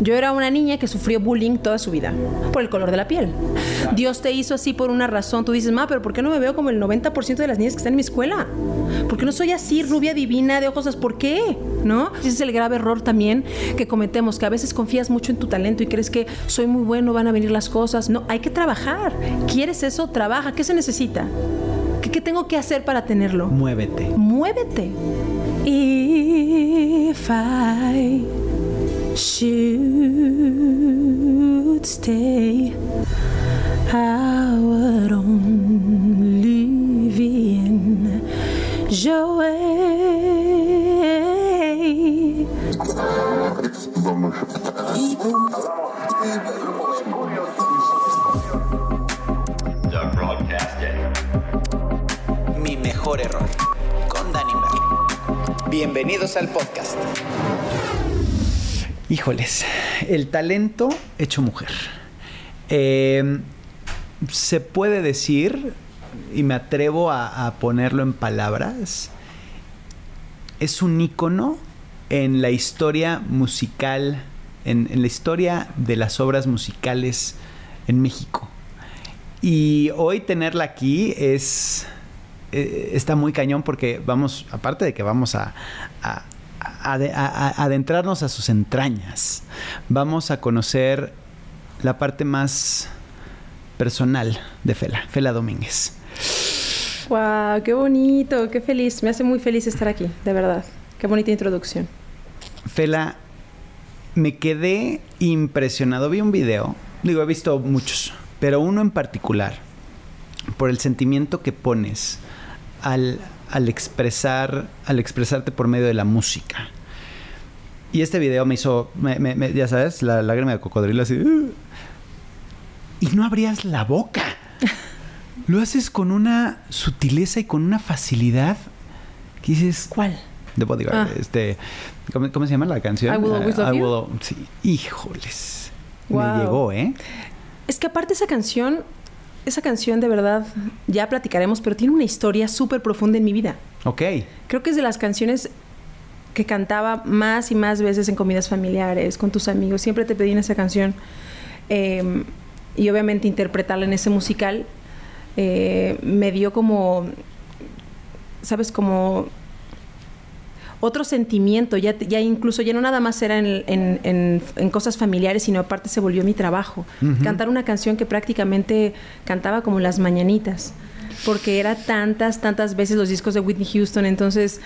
Yo era una niña que sufrió bullying toda su vida por el color de la piel. Dios te hizo así por una razón. Tú dices, ma, pero ¿por qué no me veo como el 90% de las niñas que están en mi escuela? ¿Por qué no soy así, rubia divina, de ojos? ¿Por qué? ¿No? Ese es el grave error también que cometemos, que a veces confías mucho en tu talento y crees que soy muy bueno, van a venir las cosas. No, hay que trabajar. ¿Quieres eso? Trabaja. ¿Qué se necesita? ¿Qué, qué tengo que hacer para tenerlo? Muévete. Muévete. If I should stay, I would only be in your way. Start broadcasting. Mi mejor error con Danny Merlin. Bienvenidos al podcast. Híjoles, el talento hecho mujer. Eh, se puede decir, y me atrevo a, ponerlo en palabras, es un ícono en la historia musical, en, la historia de las obras musicales en México. Y hoy tenerla aquí es eh, está muy cañón porque vamos, aparte de que vamos a- adentrarnos a sus entrañas, vamos a conocer la parte más personal de Fela, Fela Domínguez. Wow, qué bonito, qué feliz. Me hace muy feliz estar aquí, de verdad. Qué bonita introducción. Fela, me quedé impresionado. Vi un video, digo, he visto muchos, pero uno en particular, por el sentimiento que pones al, al expresar, al expresarte por medio de la música. Y este video me hizo, me- me- me- ya sabes, la lágrima de cocodrilo así. "Uh". Y no abrías la boca. Lo haces con una sutileza y con una facilidad que dices, ¿Cuál? The Bodyguard. Ah. Este, ¿cómo, cómo se llama la canción? I Will Always Ah, I. Will sí. Híjoles. Wow. Me llegó, ¿eh? Es que aparte esa canción, esa canción de verdad, ya platicaremos, pero tiene una historia súper profunda en mi vida. Ok. Creo que es de las canciones que cantaba más y más veces en comidas familiares, con tus amigos. Siempre te pedían esa canción. Eh, y obviamente interpretarla en ese musical eh, me dio como, ¿sabes? Como otro sentimiento, ya, ya incluso ya no nada más era en, en- en- en cosas familiares, sino aparte se volvió mi trabajo. Cantar una canción que prácticamente cantaba como las mañanitas, porque era tantas, tantas veces los discos de Whitney Houston, entonces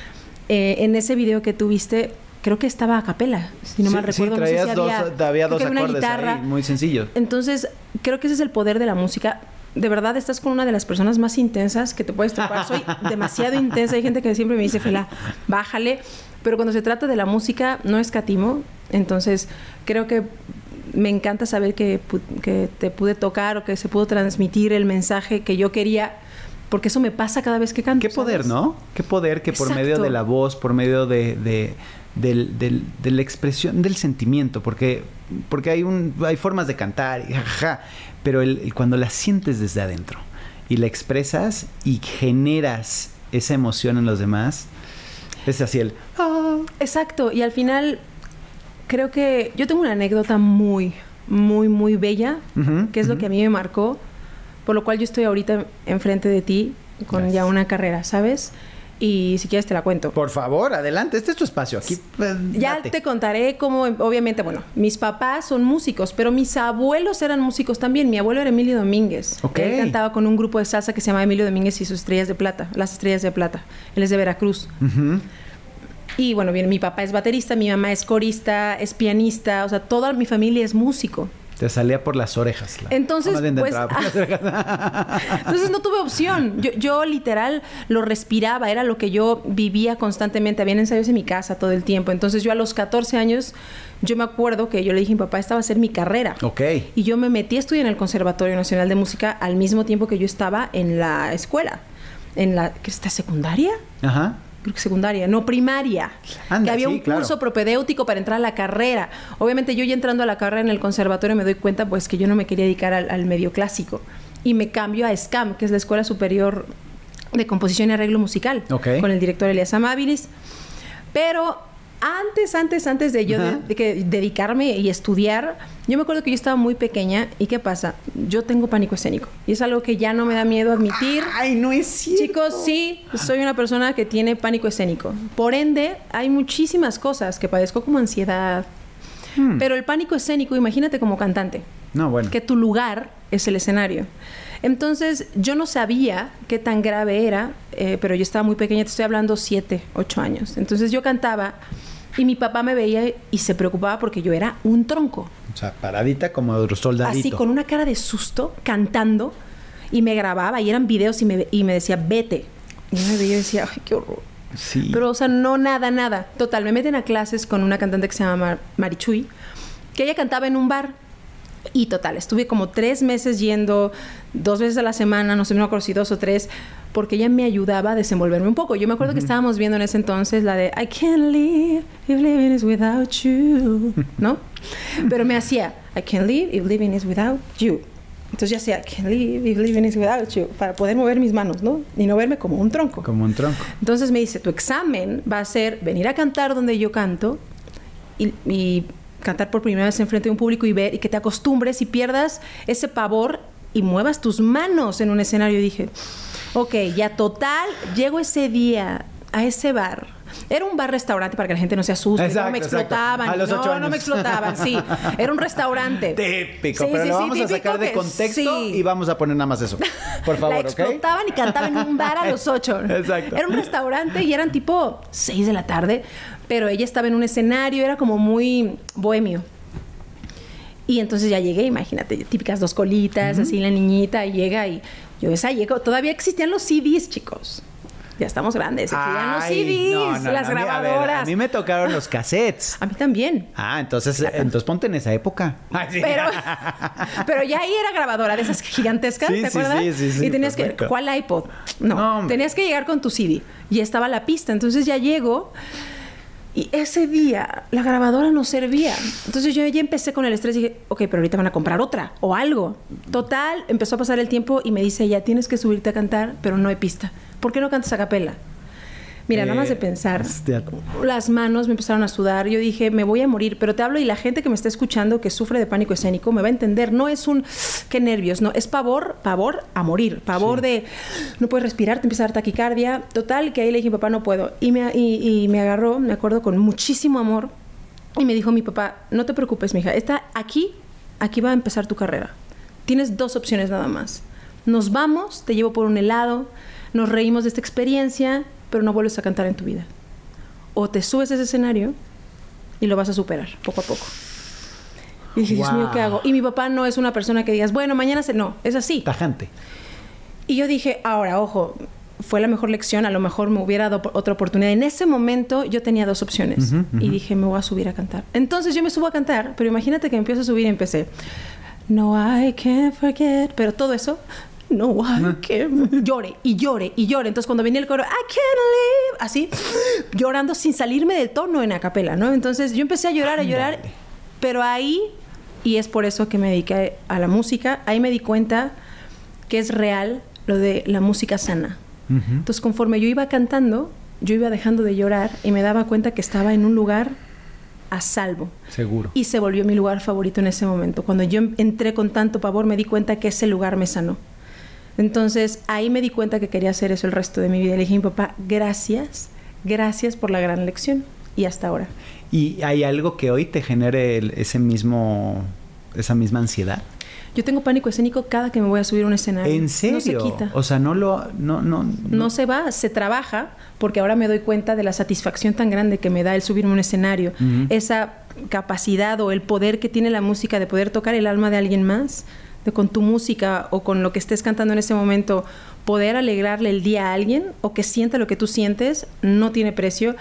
eh, en ese video que tuviste, creo que estaba a capela, si no Sí, mal sí, recuerdo. no sé traías si dos, había, había dos una guitarra. ahí, muy sencillos. Entonces, creo que ese es el poder de la música. De verdad, estás con una de las personas más intensas que te puedes topar. Soy demasiado intensa. Hay gente que siempre me dice, Fela, bájale. Pero cuando se trata de la música, no escatimo. Entonces, creo que me encanta saber que, que te pude tocar o que se pudo transmitir el mensaje que yo quería. Porque eso me pasa cada vez que canto. Qué poder, ¿sabes? ¿no? Qué poder que por medio de la voz, por medio de, de, del- del- de la expresión del sentimiento, porque, porque hay, un, hay formas de cantar, y jajaja, pero el, el cuando la sientes desde adentro y la expresas y generas esa emoción en los demás, es así el... "Ah". Exacto, y al final creo que yo tengo una anécdota muy, muy, muy bella, que es lo que a mí me marcó, por lo cual yo estoy ahorita enfrente de ti con Gracias. ya una carrera, ¿sabes? Y si quieres te la cuento. Por favor, adelante, este es tu espacio. Aquí, pues, Ya te contaré cómo, obviamente, bueno, mis papás son músicos, pero mis abuelos eran músicos también. Mi abuelo era Emilio Domínguez. Ok. Él cantaba con un grupo de salsa que se llama Emilio Domínguez y sus estrellas de plata, las estrellas de plata. Él es de Veracruz. Ujú. Y bueno, bien, mi papá es baterista, mi mamá es corista, es pianista, o sea, toda mi familia es músico. Te salía por las orejas. la- Entonces, pues, entraba por las orejas. Entonces no tuve opción. Yo, yo literal lo respiraba, era lo que yo vivía constantemente. Habían ensayos en mi casa todo el tiempo. Entonces yo a los 14 años, yo me acuerdo que yo le dije a mi papá, esta va a ser mi carrera. ok. Y yo me metí a estudiar en el Conservatorio Nacional de Música al mismo tiempo que yo estaba en la escuela. En la, ¿qué está secundaria? Ajá. Creo que secundaria, no primaria, Anda, que había sí, un claro. curso propedéutico para entrar a la carrera. Obviamente yo ya entrando a la carrera en el conservatorio me doy cuenta pues que yo no me quería dedicar al, al medio clásico y me cambio a SCAM, que es la Escuela Superior de Composición y Arreglo Musical, con el director Elias Amabilis. Pero Antes, antes, antes de yo de- que dedicarme y estudiar, yo me acuerdo que yo estaba muy pequeña y ¿qué pasa? Yo tengo pánico escénico y es algo que ya no me da miedo admitir. Ay, no es cierto. Chicos, sí, soy una persona que tiene pánico escénico. Por ende, hay muchísimas cosas que padezco como ansiedad. Hmm. Pero el pánico escénico, imagínate como cantante, No, bueno. que tu lugar es el escenario. Entonces, yo no sabía qué tan grave era, eh, pero yo estaba muy pequeña, te estoy hablando siete, ocho años. Entonces yo cantaba y mi papá me veía y se preocupaba porque yo era un tronco. O sea, paradita como soldadito. Así con una cara de susto, cantando, y me grababa, y eran videos y me, y me decía, vete. Y yo me veía y decía, ay, qué horror. Sí. Pero, o sea, no nada, nada. Total, me meten a clases con una cantante que se llama Mar- Marichuy, que ella cantaba en un bar. Y total, estuve como tres meses yendo, dos veces a la semana, no sé, no me acuerdo si dos o tres, porque ella me ayudaba a desenvolverme un poco. Yo me acuerdo que estábamos viendo en ese entonces la de I can't live if living is without you, ¿no? Pero me hacía I can't live if living is without you. Entonces ya hacía I can't live if living is without you, para poder mover mis manos, ¿no? Y no verme como un tronco. Como un tronco. Entonces me dice, tu examen va a ser venir a cantar donde yo canto y, y cantar por primera vez en frente de un público y ver y que te acostumbres y pierdas ese pavor y muevas tus manos en un escenario. Y dije, ok, ya total, llego ese día a ese bar. Era un bar-restaurante para que la gente no se asuste. Exacto, no me explotaban. A los no, ocho no me explotaban, sí. Era un restaurante. Típico, Sí, pero sí, lo sí, vamos a sacar de contexto y vamos a poner nada más eso. Por favor, la explotaban y cantaban en un bar a los ocho. Exacto. Era un restaurante y eran tipo seis de la tarde, pero ella estaba en un escenario, era como muy bohemio. Y entonces ya llegué, imagínate, típicas dos colitas, así la niñita llega y yo esa llego, todavía existían los CDs, chicos. Ya estamos grandes, existían los CDs, no, no, las no, a mí- a ver, grabadoras. A mí me tocaron los cassettes. A mí también. Ah, entonces, entonces ponte en esa época. Ay, sí. Pero, pero ya ahí era grabadora de esas gigantescas, Sí, ¿te acuerdas? sí, sí, sí, y tenías perfecto. que, ¿cuál iPod? No, tenías que llegar con tu CD y estaba la pista. Entonces ya llego y ese día la grabadora no servía. Entonces yo ya empecé con el estrés y dije, ok, pero ahorita van a comprar otra o algo. Total, empezó a pasar el tiempo y me dice, ya tienes que subirte a cantar, pero no hay pista. ¿Por qué no cantas a capela? Mira, nada más de Eh, pensar, hostia. las manos me empezaron a sudar. Yo dije, me voy a morir, pero te hablo y la gente que me está escuchando que sufre de pánico escénico me va a entender. No es un qué nervios, no, es pavor, pavor a morir, pavor de no puedes respirar, te empieza a dar taquicardia. Total, que ahí le dije, papá, no puedo. Y me, y, y me agarró, me acuerdo, con muchísimo amor y me dijo mi papá, no te preocupes, mija, está aquí, aquí va a empezar tu carrera. Tienes dos opciones nada más. Nos vamos, te llevo por un helado, nos reímos de esta experiencia, pero no vuelves a cantar en tu vida. O te subes a ese escenario y lo vas a superar poco a poco. Y dije, Dios mío, ¿qué Wow. hago? Y mi papá no es una persona que digas, bueno, mañana se... No, es así. Tajante. Y yo dije, ahora, ojo, fue la mejor lección, a lo mejor me hubiera dado otra oportunidad. En ese momento yo tenía dos opciones y dije, me voy a subir a cantar. Entonces yo me subo a cantar, pero imagínate que empiezo a subir y empecé, no, I can't forget, pero todo eso, no, I can't, llore y llore y llore. Entonces cuando venía el coro, I can't live, así, llorando sin salirme del tono en acapela, ¿no? Entonces yo empecé a llorar, a llorar, Ándale. pero ahí, y es por eso que me dediqué a la música, ahí me di cuenta que es real lo de la música sana. Ujú. Entonces, conforme yo iba cantando, yo iba dejando de llorar y me daba cuenta que estaba en un lugar a salvo. Seguro. Y se volvió mi lugar favorito en ese momento. Cuando yo entré con tanto pavor, me di cuenta que ese lugar me sanó. Entonces, ahí me di cuenta que quería hacer eso el resto de mi vida. Le dije a mi papá, gracias, gracias por la gran lección. Y hasta ahora. ¿Y hay algo que hoy te genere el- ese mismo, esa misma ansiedad? Yo tengo pánico escénico cada que me voy a subir a un escenario. ¿En serio? No se quita. O sea, no lo, no, no, no se va, se trabaja, porque ahora me doy cuenta de la satisfacción tan grande que me da el subirme a un escenario, esa capacidad o el poder que tiene la música de poder tocar el alma de alguien más, de con tu música o con lo que estés cantando en ese momento, poder alegrarle el día a alguien o que sienta lo que tú sientes, no tiene precio,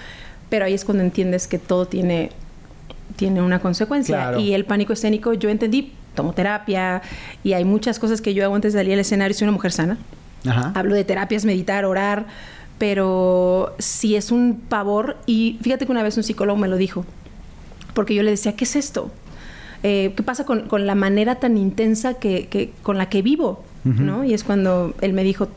pero ahí es cuando entiendes que todo tiene, tiene una consecuencia. Claro. Y el pánico escénico, yo entendí, tomo terapia y hay muchas cosas que yo hago antes de salir al escenario, soy una mujer sana. Ajá. Hablo de terapias, meditar, orar, pero sí es un pavor. Y fíjate que una vez un psicólogo me lo dijo, porque yo le decía, ¿qué es esto? Eh, ¿Qué pasa con, con la manera tan intensa que, que- con la que vivo? ¿no? Y es cuando él me dijo,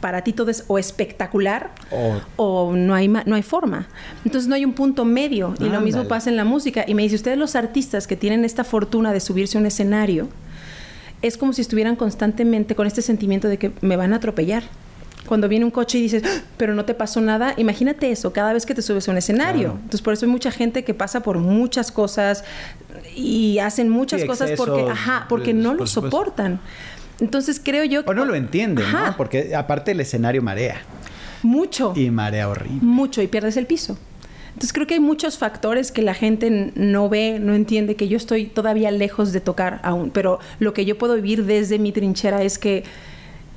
para ti todo es o espectacular O- o no hay, ma- no hay forma. Entonces no hay un punto medio. Y lo mismo pasa en la música. Y me dice, ustedes los artistas que tienen esta fortuna de subirse a un escenario, es como si estuvieran constantemente con este sentimiento de que me van a atropellar. Cuando viene un coche y dices, "Ah, pero no te pasó nada, imagínate eso cada vez que te subes a un escenario. Claro. Entonces, por eso hay mucha gente que pasa por muchas cosas y hacen muchas Sí, cosas porque, ajá, porque pues, no lo soportan. Entonces, creo yo que. O no lo entienden, Ajá. ¿no? Porque aparte el escenario marea. Mucho. Y marea horrible. mucho y pierdes el piso. Entonces creo que hay muchos factores que la gente no ve, no entiende, que yo estoy todavía lejos de tocar aún, pero lo que yo puedo vivir desde mi trinchera es que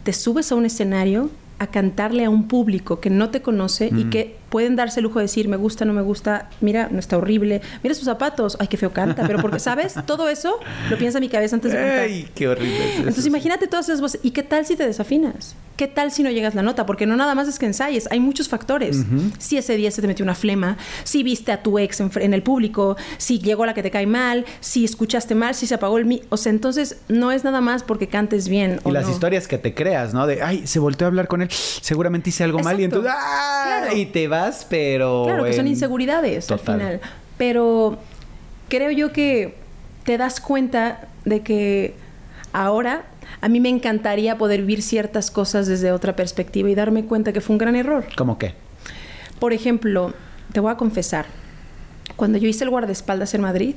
te subes a un escenario a cantarle a un público que no te conoce y que pueden darse el lujo de decir, me gusta, no me gusta, mira, no está horrible, mira sus zapatos, ay, qué feo canta, pero porque, ¿sabes? Todo eso lo piensa mi cabeza antes de cantar. ¡Ay, qué horrible! es Entonces imagínate todas esas voces. ¿Y qué tal si te desafinas? ¿Qué tal si no llegas la nota? Porque no nada más es que ensayes, hay muchos factores. Si ese día se te metió una flema, si viste a tu ex en, en el público, si llegó la que te cae mal, si escuchaste mal, si se apagó el mi... O sea, entonces no es nada más porque cantes bien. Y o las no. historias que te creas, ¿no? De, ay, se volteó a hablar con él, seguramente hice algo mal y entonces, ¡ah! Claro. Y te pero... Claro, que son inseguridades Total. al final. Pero creo yo que te das cuenta de que ahora a mí me encantaría poder vivir ciertas cosas desde otra perspectiva y darme cuenta que fue un gran error. ¿Cómo qué? Por ejemplo, te voy a confesar, cuando yo hice el guardaespaldas en Madrid.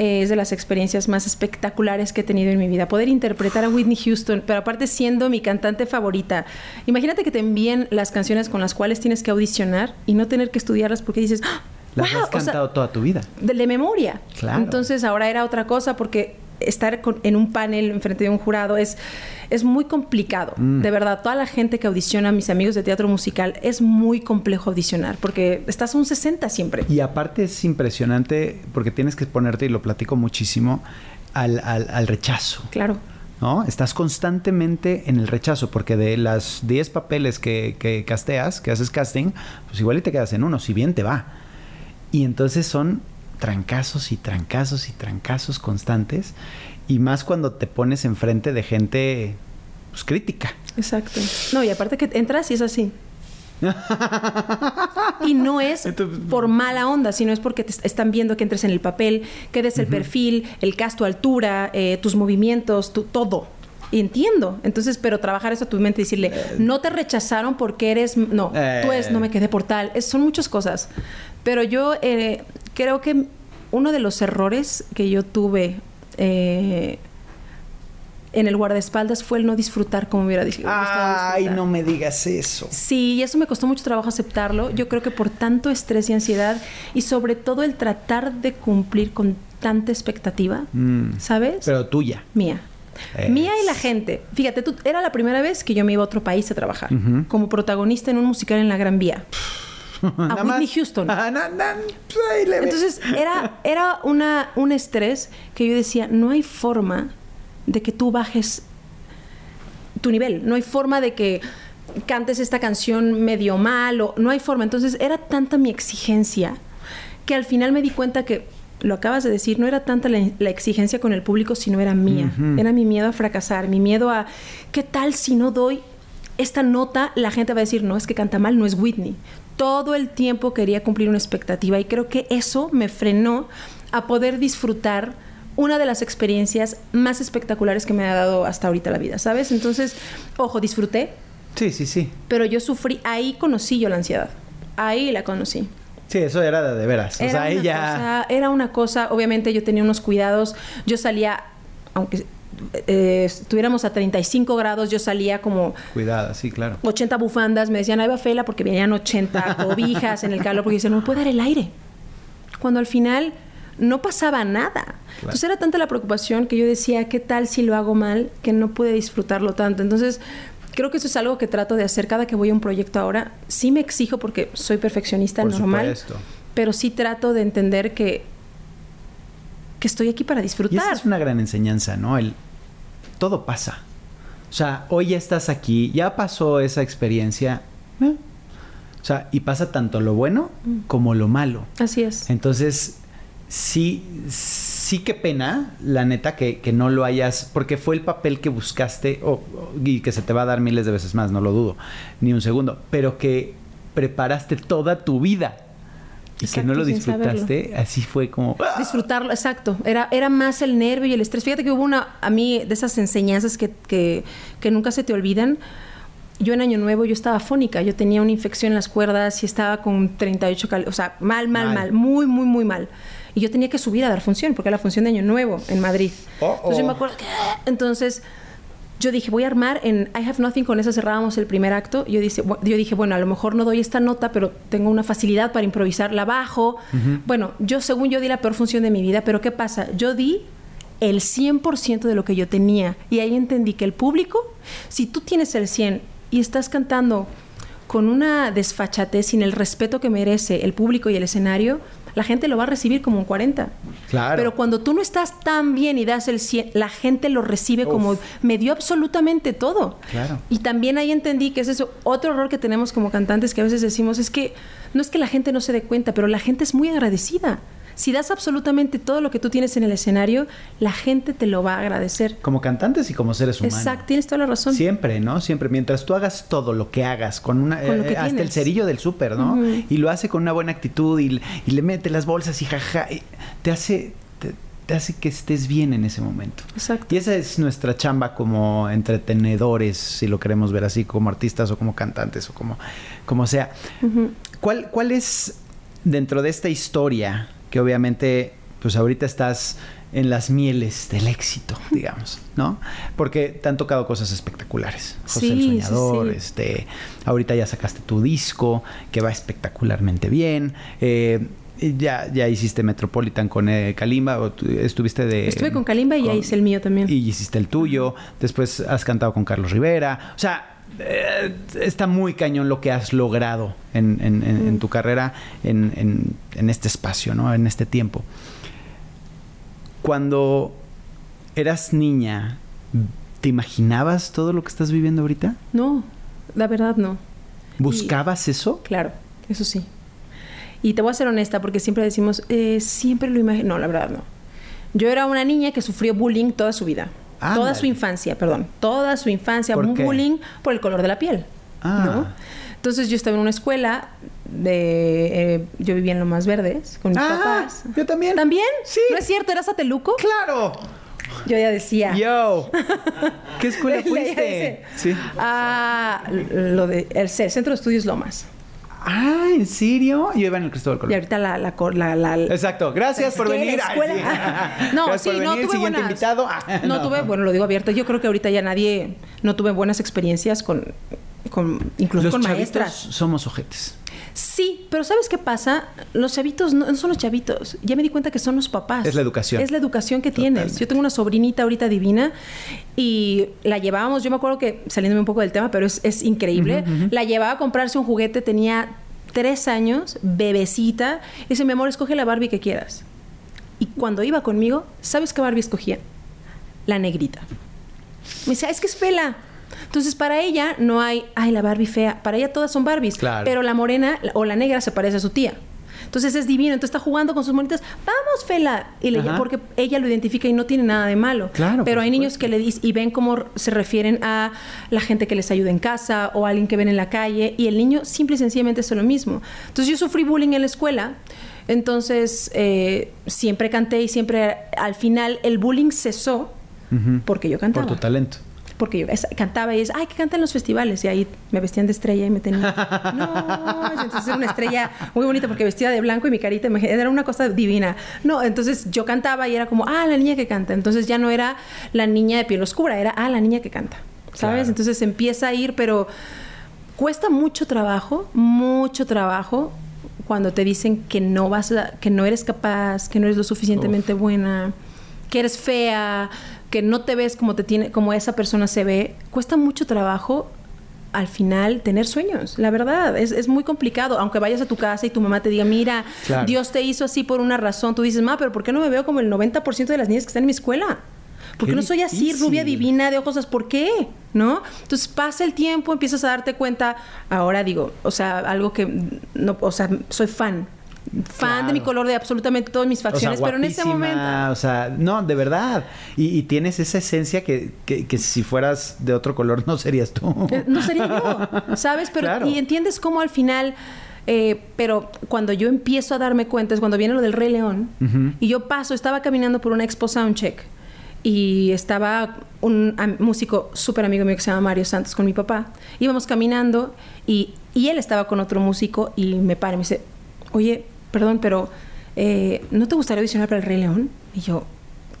Eh, es de las experiencias más espectaculares que he tenido en mi vida. Poder interpretar a Whitney Houston, pero aparte siendo mi cantante favorita. Imagínate que te envíen las canciones con las cuales tienes que audicionar y no tener que estudiarlas porque dices, ¡Ah! Las ¡Wow! has O sea, cantado toda tu vida. de, de memoria. Claro. Entonces ahora era otra cosa porque estar con- en un panel enfrente de un jurado es, es muy complicado. Mm. De verdad, toda la gente que audiciona, mis amigos de teatro musical, es muy complejo audicionar porque estás a un 60 siempre. Y aparte es impresionante porque tienes que ponerte, y lo platico muchísimo, al, al- al rechazo. Claro. ¿No? Estás constantemente en el rechazo, porque de las 10 papeles que, que casteas, que haces casting, pues igual y te quedas en uno, si bien te va. Y entonces son trancazos y trancazos y trancazos constantes, y más cuando te pones enfrente de gente pues, crítica. Exacto. No, y aparte que entras y es así. y no es por mala onda, sino es porque te est- están viendo que entres en el papel, que des el perfil, el cast, tu altura, eh, tus movimientos, tu, todo. Y entiendo. Entonces, pero trabajar eso a tu mente y decirle, no te rechazaron porque eres. No, tú es, Eh. no me quedé por tal. Es- son muchas cosas. Pero yo eh, creo que uno de los errores que yo tuve. eh, en el guardaespaldas fue el no disfrutar como hubiera gustado Ay, no me digas eso. Sí, y eso me costó mucho trabajo aceptarlo. Yo creo que por tanto estrés y ansiedad y sobre todo el tratar de cumplir con tanta expectativa, Mm. ¿sabes? Pero tuya. Mía. Es- Mía y la gente. Fíjate, tú, era la primera vez que yo me iba a otro país a trabajar como protagonista en un musical en la Gran Vía. Nada Whitney. Houston. Ah, ve. Entonces era, era una, un estrés que yo decía, no hay forma de que tú bajes tu nivel, no hay forma de que cantes esta canción medio mal, o no hay forma. Entonces era tanta mi exigencia que al final me di cuenta que, lo acabas de decir, no era tanta la, la exigencia con el público, sino era mía. Era mi miedo a fracasar, mi miedo a, ¿qué tal si no doy esta nota? La gente va a decir, no, es que canta mal, no es Whitney. Todo el tiempo quería cumplir una expectativa y creo que eso me frenó a poder disfrutar una de las experiencias más espectaculares que me ha dado hasta ahorita la vida, ¿sabes? Entonces, ojo, disfruté, Sí, sí, sí. pero yo sufrí, ahí conocí yo la ansiedad. Ahí la conocí. Sí, eso era de, veras. o Era sea, una ella. cosa- era una cosa, obviamente yo tenía unos cuidados, yo salía, aunque eh, estuviéramos a 35 grados, yo salía como Cuidada, sí, claro. 80 bufandas, me decían, ahí va Fela, porque venían 80 cobijas en el calor, porque dicen, no me puede dar el aire. Cuando al final no pasaba nada. Entonces era tanta la preocupación que yo decía, ¿qué tal si lo hago mal? Que no pude disfrutarlo tanto. Entonces, creo que eso es algo que trato de hacer cada que voy a un proyecto ahora. Sí me exijo porque soy perfeccionista Por normal, supuesto. pero sí trato de entender que, que estoy aquí para Y disfrutar. esa es una gran enseñanza, ¿no? El todo pasa. O sea, hoy ya estás aquí, ya pasó esa experiencia. ¿eh? O sea, y pasa tanto lo bueno Mm. como lo malo. Así es. Entonces, sí, sí qué pena, la neta, que, que no lo hayas, porque fue el papel que buscaste y que se te va a dar miles de veces más, no lo dudo, ni un segundo, pero que preparaste toda tu vida y que no Exacto, lo disfrutaste, así fue como... ¡ah! Disfrutarlo, exacto. Era, era más el nervio y el estrés. Fíjate que hubo una, a mí, de esas enseñanzas que, que, que nunca se te olvidan. Yo en Año Nuevo, yo estaba fónica. Yo tenía una infección en las cuerdas y estaba con 38 cal O sea, mal, mal, Mal. mal, Muy, muy, muy mal. Y yo tenía que subir a dar función, porque era la función de Año Nuevo en Madrid. Oh, Entonces yo oh. me acuerdo que... Entonces... Yo dije, voy a armar en I Have Nothing, con esa cerrábamos el primer acto. Yo, dice, yo dije, bueno, a lo mejor no doy esta nota, pero tengo una facilidad para improvisar, la bajo. Bueno, yo según yo di la peor función de mi vida, pero ¿qué pasa? Yo di el 100% de lo que yo tenía. Y ahí entendí que el público, si tú tienes el 100 y estás cantando con una desfachatez, sin el respeto que merece el público y el escenario, la gente lo va a recibir como un 40. Claro. Pero cuando tú no estás tan bien y das el 100, la gente lo recibe como me dio absolutamente todo. Claro. Y también ahí entendí que es eso, otro error que tenemos como cantantes que a veces decimos es que no es que la gente no se dé cuenta, pero la gente es muy agradecida. Si das absolutamente todo lo que tú tienes en el escenario, la gente te lo va a agradecer. Como cantantes y como seres humanos. Exacto, tienes toda la razón. Siempre, ¿no? Siempre. Mientras tú hagas todo lo que hagas con una. Con lo que eh, hasta el cerillo del súper, ¿no? Y lo hace con una buena actitud y, y le mete las bolsas y jaja. y te hace. Hace que estés bien en ese momento. Exacto. Y esa es nuestra chamba como entretenedores, si lo queremos ver así, como artistas o como cantantes o como, como sea. ¿Cuál, ¿Cuál es dentro de esta historia que obviamente pues ahorita estás en las mieles del éxito, digamos, ¿no? Porque te han tocado cosas espectaculares. José el Sí, Soñador, sí. este, ahorita ya sacaste tu disco, que va espectacularmente bien. eh, ya, ya hiciste Metropolitan con eh, Kalimba, o tú estuviste de... Estuve con Kalimba y ya hice el mío también. Y hiciste el tuyo, después has cantado con Carlos Rivera. O sea, eh, está muy cañón lo que has logrado en, en- en- en tu carrera, en este espacio, ¿no? En este tiempo. Cuando eras niña, ¿te imaginabas todo lo que estás viviendo ahorita? No, la verdad no. ¿Buscabas eso? Claro, eso sí. Y te voy a ser honesta porque siempre decimos, eh, siempre lo imagino. No, la verdad no. Yo era una niña que sufrió bullying toda su vida. Toda su infancia, perdón. Toda su infancia, ¿Por qué? bullying por el color de la piel. Ah. ¿no? Entonces yo estaba en una escuela de... eh, yo vivía en Lomas Verdes con mis Ah, papás. yo también. ¿También? Sí. ¿No es cierto? ¿Eras a Teluco? ¡Claro! Yo ya decía. ¡Yo! ¿Qué escuela fuiste? dice. Sí. Ah, lo de... El, C- Centro de Estudios Lomas. Ah, ¿en serio? Yo iba en el Cristóbal Y Colón. ahorita la... la, la, la- Exacto, gracias por venir. La Ay, escuela. sí. No, Gracias sí, por no venir. tuve Siguiente buenas. invitado. Ah, no, tuve, bueno, lo digo abierto. Yo creo que ahorita ya nadie, no tuve buenas experiencias con, con incluso Los con maestras. somos ojetes. Sí, pero ¿sabes qué pasa? Los chavitos no, no son los chavitos. Ya me di cuenta que son los papás. Es la educación. Es la educación que tienes. Yo tengo una sobrinita ahorita divina y la llevábamos, yo me acuerdo que, saliéndome un poco del tema, pero es, es increíble, la llevaba a comprarse un juguete, tenía tres años, bebecita, y dice, mi amor, escoge la Barbie que quieras. Y cuando iba conmigo, ¿sabes qué Barbie escogía? La negrita. Me decía, es que es fela. Entonces, para ella no hay, ay, la Barbie fea. Para ella todas son Barbies. Claro. Pero la morena o la negra se parece a su tía. Entonces es divino. Entonces está jugando con sus monitas. Vamos, Fela. Y le, porque ella lo identifica y no tiene nada de malo. Claro, Pero hay niños que le dicen y ven cómo se refieren a la gente que les ayuda en casa o a alguien que ven en la calle. Y el niño simple y sencillamente hace lo mismo. Entonces yo sufrí bullying en la escuela. Entonces eh, siempre canté y siempre al final el bullying cesó porque yo cantaba Por tu talento. Porque yo cantaba y es, ay, que canta en los festivales. Y ahí me vestían de estrella y me tenían. No, entonces era una estrella muy bonita porque vestida de blanco y mi carita, era una cosa divina. No, entonces yo cantaba y era como, ah, la niña que canta. Entonces ya no era la niña de piel oscura, era, ah, la niña que canta. ¿Sabes? Claro. Entonces empieza a ir, pero cuesta mucho trabajo, mucho trabajo cuando te dicen que no vas a, que no eres capaz, que no eres lo suficientemente buena, que eres fea, que no te ves como te tiene, como esa persona se ve. Cuesta mucho trabajo al final tener sueños, la verdad, es, es muy complicado, aunque vayas a tu casa y tu mamá te diga, mira, Claro. Dios te hizo así por una razón, tú dices, ma, pero ¿por qué no me veo como el 90% de las niñas que están en mi escuela? ¿Por qué Qué no soy así, difícil. rubia divina, de ojos azules? ¿Por qué? ¿No? Entonces pasa el tiempo, empiezas a darte cuenta. Ahora digo, o sea, algo que no, o sea, soy fan. Fan Claro. de mi color de absolutamente todas mis facciones, O sea, pero en ese guapísima, momento... O sea, no, de verdad. Y, y tienes esa esencia que, que, que si fueras de otro color no serías tú. No sería yo, ¿sabes? Pero Claro. y entiendes cómo al final, eh, pero cuando yo empiezo a darme cuenta es cuando viene lo del Rey León y yo paso, estaba caminando por una expo soundcheck y estaba un músico súper amigo mío que se llama Mario Santos con mi papá. Íbamos caminando y, y él estaba con otro músico y me para y me dice, oye, perdón, pero eh, ¿no te gustaría audicionar para el Rey León? Y yo,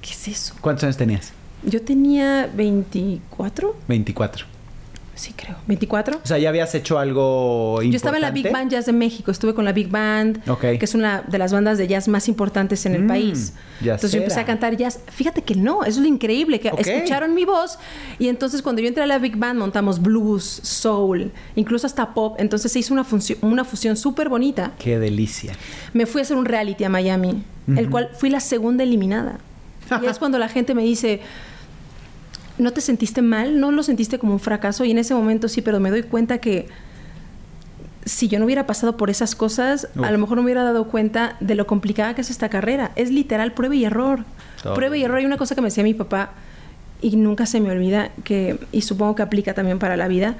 ¿qué es eso? ¿Cuántos años tenías? Yo tenía 24, 24. Sí creo, 24. O sea, ya habías hecho algo importante. Yo estaba en la Big Band Jazz de México, estuve con la Big Band, que es una de las bandas de jazz más importantes en el Mm, país. Entonces yo empecé a cantar jazz. Fíjate que no, eso es lo increíble, que escucharon mi voz y entonces cuando yo entré a la Big Band montamos blues, soul, incluso hasta pop. Entonces se hizo una, una fusión súper bonita. Qué delicia. Me fui a hacer un reality a Miami, el cual fui la segunda eliminada. y es cuando la gente me dice, ¿no te sentiste mal? ¿No lo sentiste como un fracaso? Y en ese momento sí, pero me doy cuenta que si yo no hubiera pasado por esas cosas, Uf. a lo mejor no me hubiera dado cuenta de lo complicada que es esta carrera. Es literal prueba y error. Prueba y error. Hay una cosa que me decía mi papá y nunca se me olvida, que, y supongo que aplica también para la vida.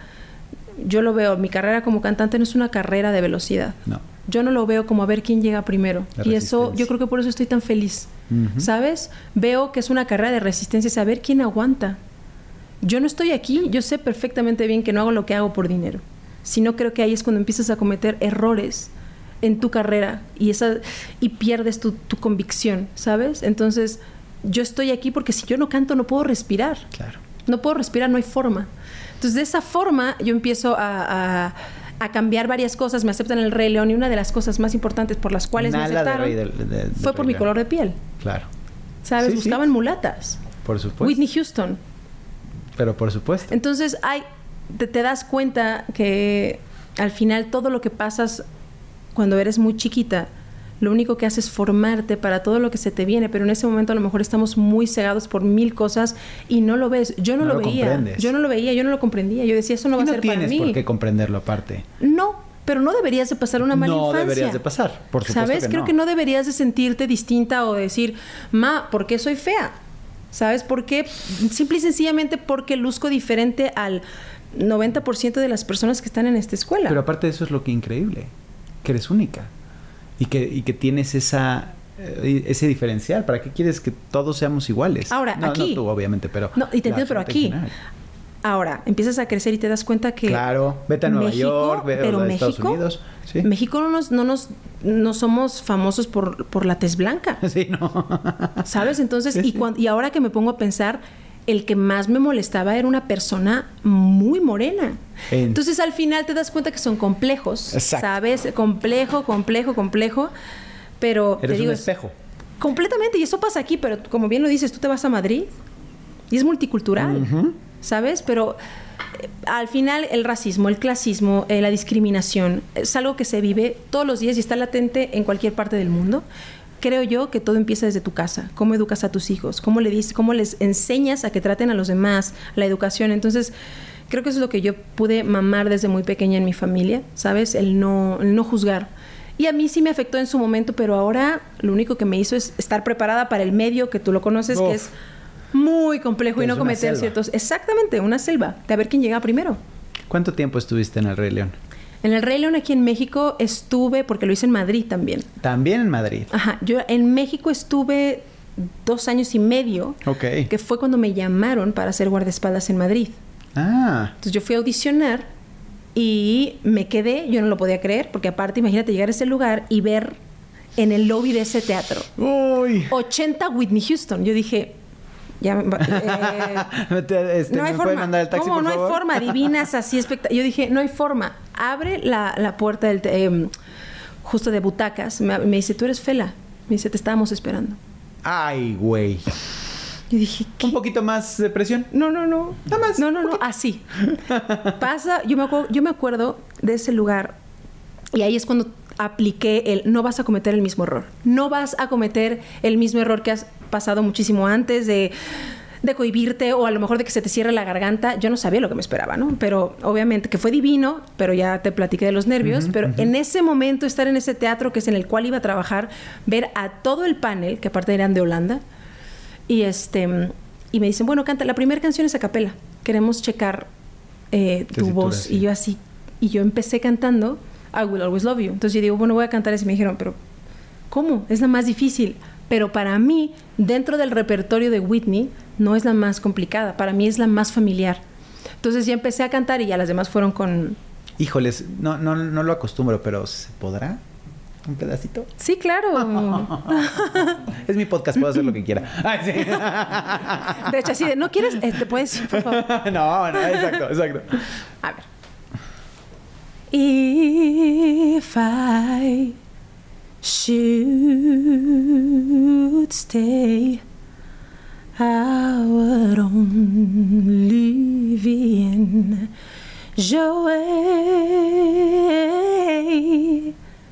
Yo lo veo, mi carrera como cantante no es una carrera de velocidad. No. Yo no lo veo como a ver quién llega primero. Y eso, yo creo que por eso estoy tan feliz. ¿Sabes? Veo que es una carrera de resistencia, saber quién aguanta. Yo no estoy aquí, yo sé perfectamente bien que no hago lo que hago por dinero. Sino creo que ahí es cuando empiezas a cometer errores en tu carrera y, esa, y pierdes tu, tu convicción, ¿sabes? Entonces, yo estoy aquí porque si yo no canto no puedo respirar. Claro. No puedo respirar, no hay forma. Entonces, de esa forma, yo empiezo a, a- a cambiar varias cosas. Me aceptan el Rey León y una de las cosas más importantes por las cuales me de aceptaron Rey de- fue por Rey mi León. color de piel. Claro. ¿Sabes? Sí, sí. Buscaban mulatas. Por supuesto. Whitney Houston. Pero por supuesto. Entonces, hay, te, te das cuenta que al final todo lo que pasas cuando eres muy chiquita, lo único que hace es formarte para todo lo que se te viene, pero en ese momento a lo mejor estamos muy cegados por mil cosas y no lo ves. Yo no, No lo, lo veía. Yo no lo veía, yo no lo comprendía. Yo decía, eso no Y va no a ser para tienes mí. por qué comprenderlo aparte. No, pero no deberías de pasar una mala No infancia. deberías de pasar, por supuesto ¿Sabes? que Creo no. que no deberías de sentirte distinta o decir, ma, ¿por qué soy fea? ¿Sabes por qué? Simple y sencillamente porque luzco diferente al 90% de las personas que están en esta escuela. Pero aparte de eso es lo que increíble, que eres única y que, y que tienes esa eh, ese diferencial. ¿Para qué quieres que todos seamos iguales? Ahora, no, aquí- No tú, obviamente, pero... No, y te entiendo, pero aquí. general. Ahora, empiezas a crecer y te das cuenta que... Claro, vete a Nueva México, York, ve pero a México, Estados Unidos. Sí. México no nos, no nos no somos famosos por, por la tez blanca. Sí, no. ¿Sabes? Entonces, Sí, y, sí. cuan- y ahora que me pongo a pensar, el que más me molestaba era una persona muy morena. En- Entonces, al final te das cuenta que son complejos. Exacto. ¿Sabes? Complejo, complejo, complejo. Pero te Eres digo, un es- espejo. Completamente, y eso pasa aquí, pero como bien lo dices, tú te vas a Madrid y es multicultural. ¿Sabes? Pero eh, al final el racismo, el clasismo, eh, la discriminación es algo que se vive todos los días y está latente en cualquier parte del mundo. Creo yo que todo empieza desde tu casa, cómo educas a tus hijos, cómo, le dices, cómo les enseñas a que traten a los demás, la educación. Entonces, creo que eso es lo que yo pude mamar desde muy pequeña en mi familia, ¿sabes? El no, el no juzgar. Y a mí sí me afectó en su momento, pero ahora lo único que me hizo es estar preparada para el medio, que tú lo conoces, Uf. que es muy complejo y no cometer ciertos... Exactamente, una selva, de a ver quién llega primero. ¿Cuánto tiempo estuviste en el Rey León? En el Rey León aquí en México estuve, porque lo hice en Madrid también. También en Madrid. Ajá, yo en México estuve dos años y medio, Ok. que fue cuando me llamaron para ser guardaespaldas en Madrid. Ah, Entonces yo fui a audicionar y me quedé, yo no lo podía creer, porque aparte imagínate llegar a ese lugar y ver en el lobby de ese teatro uy. 80 Whitney Houston. Yo dije, ya, me va- eh, Te- este, no hay ¿Me forma. mandar el taxi, ¿Cómo? por no hay forma. Divinas, así espectaculares. Yo dije, no hay forma. Abre la, la puerta del em, justo de butacas. Me, me dice, tú eres Fela. Me dice, te estábamos esperando. Ay, güey. Yo dije, ¿qué? Un poquito más de presión. No, no, no. Nada más, No, no, no. Así. Pasa, yo me, acuerdo, yo me acuerdo de ese lugar y ahí es cuando apliqué el no vas a cometer el mismo error. No vas a cometer el mismo error que has pasado muchísimo antes de de cohibirte o a lo mejor de que se te cierre la garganta. Yo no sabía lo que me esperaba, ¿no? Pero obviamente que fue divino, pero ya te platiqué de los nervios. pero en ese momento, estar en ese teatro que es en el cual iba a trabajar, ver a todo el panel, que aparte eran de Holanda, y este y me dicen, bueno, canta, la primera canción es a capela. Queremos checar eh, tu voz. sí. Y yo así, y yo empecé cantando I Will Always Love You. Entonces yo digo, bueno, voy a cantar eso. Y me dijeron, pero ¿cómo? Es la más difícil. Pero para mí, dentro del repertorio de Whitney, no es la más complicada. Para mí es la más familiar. Entonces ya empecé a cantar y ya las demás fueron con... Híjoles, no, no, no lo acostumbro, pero ¿se podrá? ¿Un pedacito? Sí, claro. Es mi podcast, puedo hacer lo que quiera. Ay, sí. De hecho, así de, ¿no quieres? Este, puedes, por favor. No, no, exacto, exacto. A ver. If I should stay, I would only be in way.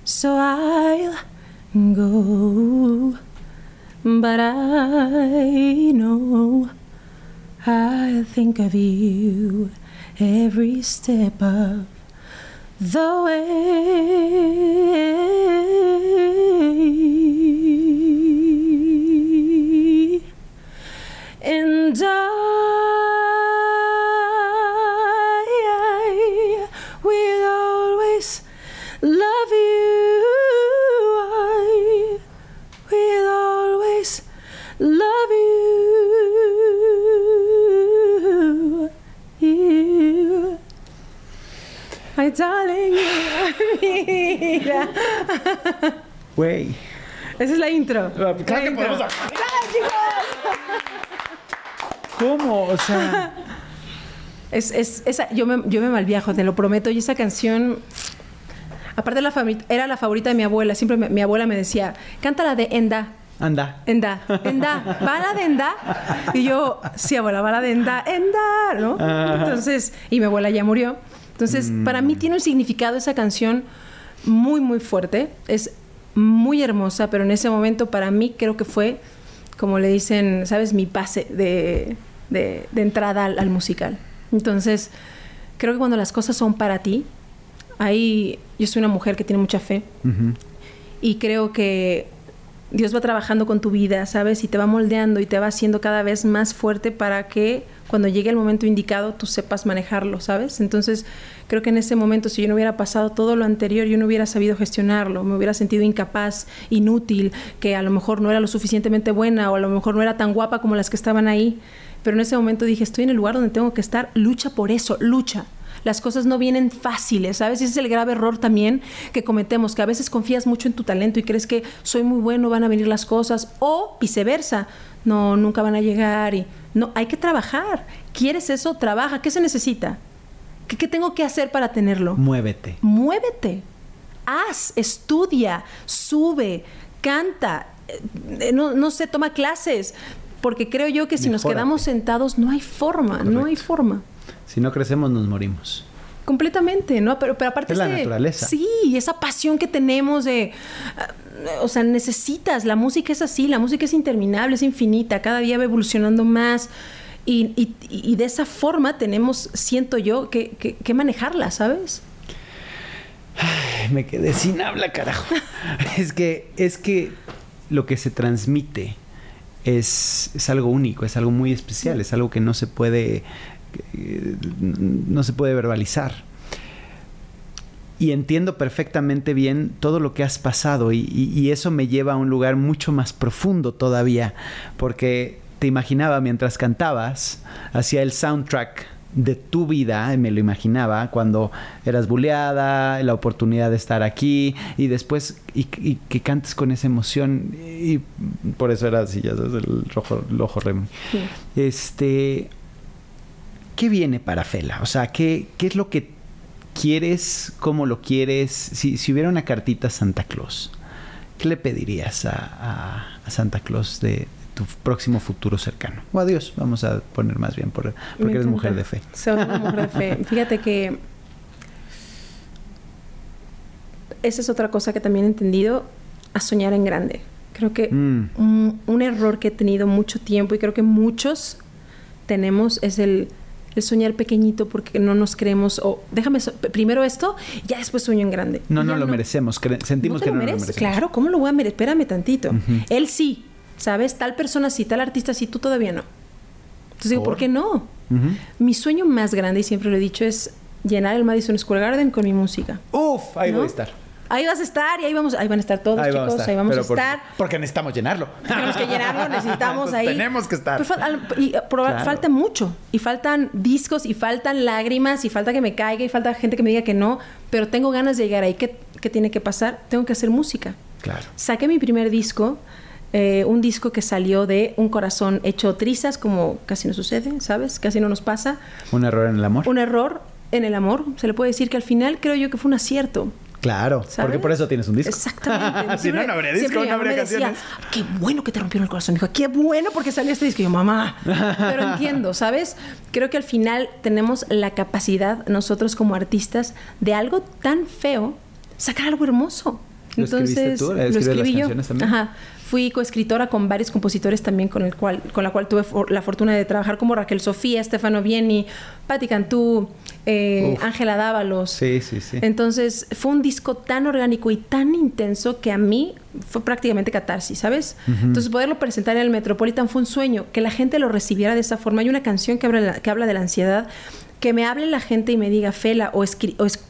So I'll go, but I know I think of you every step of the way. And I, My darling, you are mira. Güey. Esa es la intro. Claro que La intro. podemos- ¡Claro, chicos! ¿Cómo? O sea, Es, es- esa, yo, me, yo me malviajo, te lo prometo. Y esa canción, aparte la era la favorita de mi abuela. Siempre me- mi abuela me decía, canta la de Enda. anda. Enda, Enda, va la de Enda. Y yo, sí, abuela, va la de Enda, Enda, ¿no? Entonces, y mi abuela ya murió. Entonces, para mí tiene un significado esa canción muy, muy fuerte. Es muy hermosa, pero en ese momento para mí creo que fue, como le dicen, ¿sabes? Mi pase de, de- de entrada al, al musical. Entonces, creo que cuando las cosas son para ti, ahí yo soy una mujer que tiene mucha fe Ujú. y creo que Dios va trabajando con tu vida, ¿sabes? Y te va moldeando y te va haciendo cada vez más fuerte para que cuando llegue el momento indicado tú sepas manejarlo, ¿sabes? Entonces, creo que en ese momento si yo no hubiera pasado todo lo anterior, yo no hubiera sabido gestionarlo, me hubiera sentido incapaz, inútil, que a lo mejor no era lo suficientemente buena o a lo mejor no era tan guapa como las que estaban ahí. Pero en ese momento dije, estoy en el lugar donde tengo que estar, lucha por eso, lucha. Las cosas no vienen fáciles, ¿sabes? Ese es el grave error también que cometemos, que a veces confías mucho en tu talento y crees que soy muy bueno, van a venir las cosas, o viceversa, no, nunca van a llegar y no, hay que trabajar. ¿Quieres eso? Trabaja. ¿Qué se necesita? ¿Qué, qué tengo que hacer para tenerlo? Muévete. Muévete, haz, estudia, sube, canta, eh, no, no sé, toma clases, porque creo yo que si nos quedamos sentados no hay forma, no hay forma. Si no crecemos, nos morimos. Completamente, ¿no? Pero, pero aparte Es la naturaleza. Sí, esa pasión que tenemos de... ah, O sea, necesitas, la música es así, la música es interminable, es infinita, cada día va evolucionando más. Y, y- y de esa forma tenemos, siento yo, que, que- que manejarla, ¿sabes? Ay, Me quedé sin habla, carajo. es que, es que lo que se transmite es, es algo único, es algo muy especial, es algo que no se puede, no se puede verbalizar. Y entiendo perfectamente bien todo lo que has pasado y, y- y eso me lleva a un lugar mucho más profundo todavía, porque te imaginaba mientras cantabas, hacía el soundtrack de tu vida, y me lo imaginaba, cuando eras buleada, la oportunidad de estar aquí y después y, y que cantes con esa emoción y por eso era así, ya sabes, el rojo, el ojo remo. Sí. Este, ¿qué viene para Fela? O sea, ¿qué, qué es lo que quieres? ¿Cómo lo quieres? Si, si hubiera una cartita a Santa Claus, ¿qué le pedirías a, a- a Santa Claus de tu próximo futuro cercano? O a Dios, vamos a poner más bien, por- porque eres mujer de fe. Soy una mujer de fe. Fíjate que esa es otra cosa que también he entendido, a soñar en grande. Creo que Mm. un, un error que he tenido mucho tiempo y creo que muchos tenemos es el, el soñar pequeñito porque no nos creemos, o déjame so- primero esto, ya después sueño en grande. No, no lo merecemos. sentimos que lo no lo merecemos. Claro, ¿cómo lo voy a merecer? Espérame tantito. Él sí, ¿sabes? Tal persona sí, tal artista sí, tú todavía no. Entonces digo, ¿Por? ¿por qué no? Mi sueño más grande, y siempre lo he dicho, es llenar el Madison Square Garden con mi música. Uf, ahí ¿no? voy a estar. Ahí vas a estar y ahí vamos, ahí van a estar todos, ahí chicos, vamos estar. ahí vamos pero a por- estar. porque necesitamos llenarlo. Tenemos que llenarlo, necesitamos Entonces, ahí. Tenemos que estar. Pero y, eh, proba- Claro. Falta mucho. Y faltan discos, y faltan lágrimas, y falta que me caiga, y falta gente que me diga que no. Pero tengo ganas de llegar ahí. ¿Qué, qué tiene que pasar? Tengo que hacer música. Claro. Saqué mi primer disco, eh, un disco que salió de un corazón hecho trizas, como casi no sucede, ¿sabes? Casi no nos pasa. Un error en el amor. Un error en el amor. Se le puede decir que al final creo yo que fue un acierto. Claro, ¿sabes? porque por eso tienes un disco. Exactamente. si no, no habría disco, no habría decía, canciones. Qué bueno que te rompieron el corazón. Dijo, qué bueno porque salió este disco. Y yo, mamá. Pero entiendo, ¿sabes? Creo que al final tenemos la capacidad, nosotros como artistas, de algo tan feo, sacar algo hermoso. ¿Lo Entonces, tú? lo ¿Escribes las escribí yo. también? Ajá. Fui coescritora con varios compositores también con el cual, con la cual tuve for- la fortuna de trabajar como Raquel Sofía, Stefano Vieni, Patti Cantú, eh. Ángela Dávalos. Sí, sí, sí. Entonces fue un disco tan orgánico y tan intenso que a mí fue prácticamente catarsis, ¿sabes? Entonces poderlo presentar en el Metropolitan fue un sueño, que la gente lo recibiera de esa forma. Hay una canción que habla, que habla de la ansiedad, que me hable la gente y me diga, Fela, o, o es-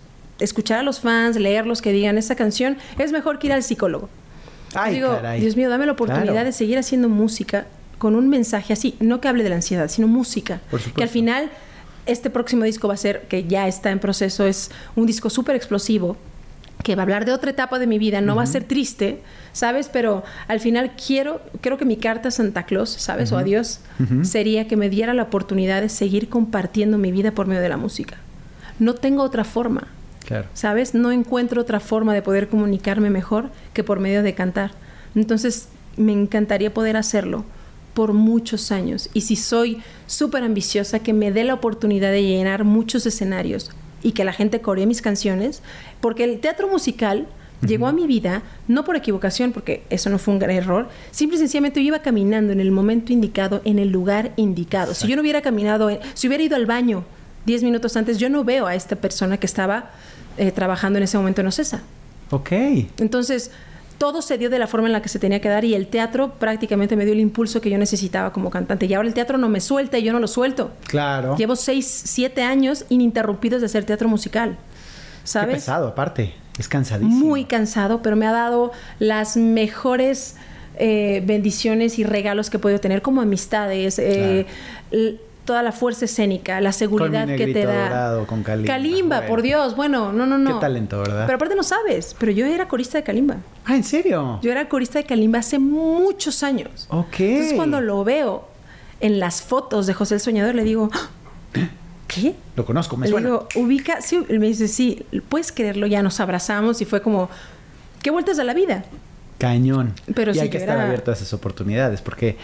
escuchar a los fans, leerlos que digan, esa canción es mejor que ir al psicólogo. Ay, Digo, caray. Dios mío, dame la oportunidad Claro. de seguir haciendo música con un mensaje así, no que hable de la ansiedad, sino música. Por. Que al final este próximo disco va a ser, que ya está en proceso, es un disco súper explosivo, que va a hablar de otra etapa de mi vida, no va a ser triste, ¿sabes? Pero al final quiero, creo que mi carta a Santa Claus, ¿sabes? O a Dios, sería que me diera la oportunidad de seguir compartiendo mi vida por medio de la música. No tengo otra forma. Claro. ¿Sabes? No encuentro otra forma de poder comunicarme mejor que por medio de cantar. Entonces, me encantaría poder hacerlo por muchos años. Y si soy súper ambiciosa, que me dé la oportunidad de llenar muchos escenarios y que la gente coree mis canciones, porque el teatro musical llegó a mi vida no por equivocación, porque eso no fue un gran error, simple y sencillamente yo iba caminando en el momento indicado, en el lugar indicado. Si yo no hubiera caminado, en- si hubiera ido al baño 10 minutos antes, yo no veo a esta persona que estaba eh, trabajando en ese momento en Ocesa. Ok. Entonces, todo se dio de la forma en la que se tenía que dar y el teatro prácticamente me dio el impulso que yo necesitaba como cantante. Y ahora el teatro no me suelta y yo no lo suelto. Claro. Llevo seis, siete años ininterrumpidos de hacer teatro musical. Qué ¿Sabes? pesado, aparte. Es cansadísimo. Muy cansado, pero me ha dado las mejores eh, bendiciones y regalos que he podido tener, como amistades, eh, toda la fuerza escénica, la seguridad mi que te da. dorado, con Kalimba, Kalimba, bueno. por Dios, bueno, no, no, no. Qué talento, ¿verdad? Pero aparte no sabes, pero yo era corista de Kalimba. Ah, ¿en serio? Yo era corista de Kalimba hace muchos años. Ok. Entonces cuando lo veo en las fotos de José el Soñador, le digo, "¡Ah! ¿qué? Lo conozco, me Le suena. digo, ubica, sí, él me dice, sí, puedes creerlo, ya nos abrazamos y fue como, ¿qué vueltas a la vida? Cañón. Pero y hay que estar abierto a esas oportunidades porque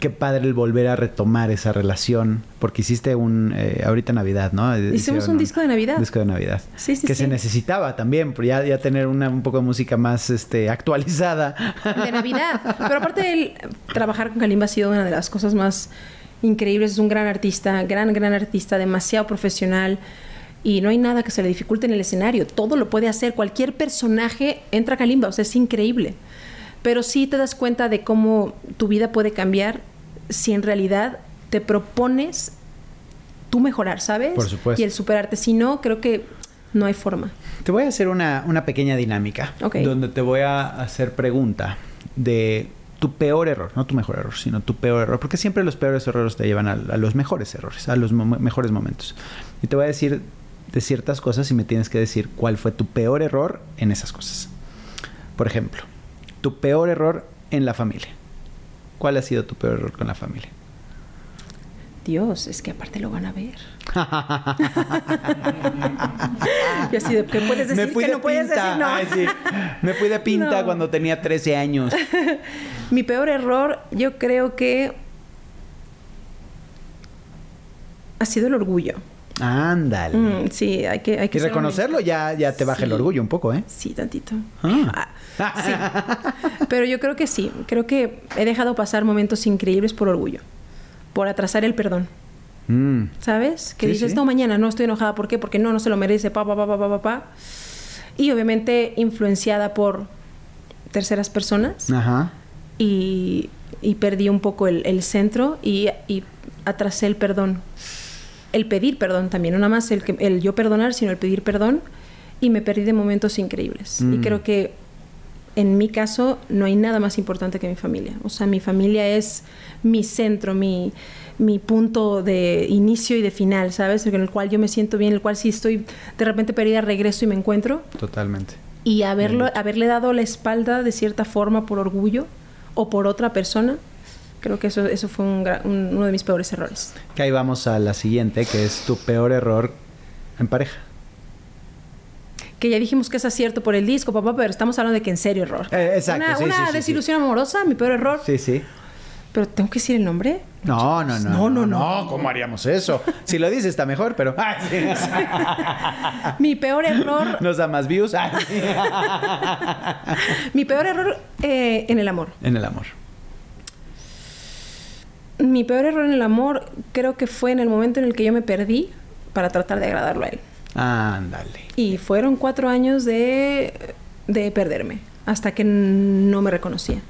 qué padre el volver a retomar esa relación porque hiciste un eh, ahorita Navidad, ¿no? Hicieron un disco de Navidad. Disco de Navidad. Sí, sí, que sí. se necesitaba también, pero ya, ya tener una, un poco de música más este actualizada. de Navidad. Pero aparte el trabajar con Kalimba ha sido una de las cosas más increíbles. Es un gran artista, gran, gran artista, demasiado profesional. Y no hay nada que se le dificulte en el escenario. Todo lo puede hacer. Cualquier personaje entra a Kalimba. O sea, es increíble. Pero sí te das cuenta de cómo tu vida puede cambiar si en realidad te propones tú mejorar, ¿sabes? Por supuesto. Y el superarte. Si no, creo que no hay forma. Te voy a hacer una, una pequeña dinámica donde te voy a hacer pregunta de tu peor error, no tu mejor error, sino tu peor error, porque siempre los peores errores te llevan a, a los mejores errores, a los mo- mejores momentos. Y te voy a decir de ciertas cosas y me tienes que decir cuál fue tu peor error en esas cosas. Por ejemplo, tu peor error en la familia. ¿Cuál ha sido tu peor error con la familia? Dios, es que aparte lo van a ver. y así de, ¿qué puedes decir que no puedes pinta. decir? No. Ay, sí. Me fui de pinta No. cuando tenía 13 años. Mi peor error, yo creo que ha sido el orgullo. Ándale. Mm, sí, hay que, hay que y reconocerlo ya, ya te baja el orgullo un poco, ¿eh? Sí, tantito. Ah. Ah, sí. Pero yo creo que sí. Creo que he dejado pasar momentos increíbles por orgullo. por atrasar el perdón. Mm. ¿Sabes? Que Sí, dices, no, mañana no estoy enojada. ¿Por qué? Porque no, no se lo merece. Pa, pa, pa, pa, pa, pa, pa. Y obviamente influenciada por terceras personas. Ajá. Y, y perdí un poco el, el centro y, y atrasé el perdón. El pedir perdón también. No nada más el, que, el yo perdonar, sino el pedir perdón. Y me perdí de momentos increíbles. Y Mm. creo que en mi caso no hay nada más importante que mi familia. O sea, mi familia es mi centro, mi, mi punto de inicio y de final, ¿sabes? En el cual yo me siento bien, en el cual si estoy de repente perdida, regreso y me encuentro. Totalmente. Y haberlo, haberle dado la espalda de cierta forma por orgullo o por otra persona, creo que eso, eso fue un un- uno de mis peores errores. Que ahí vamos a la siguiente, que es tu peor error en pareja. Que ya dijimos que es acierto por el disco, papá, pero estamos hablando de que en serio error. Eh, exacto, Una, sí, una sí, sí, desilusión amorosa, mi peor error. Sí, sí. Pero tengo que decir el nombre. No, no, no. No, no, no. ¿Cómo haríamos eso? Si lo dices está mejor, pero. Ay, sí. Mi peor error, Nos da más views. Ay, sí. mi peor error eh, en el amor. En el amor. Mi peor error en el amor creo que fue en el momento en el que yo me perdí para tratar de agradarlo a él. Ándale. Y fueron cuatro años de, de perderme hasta que no me reconocía.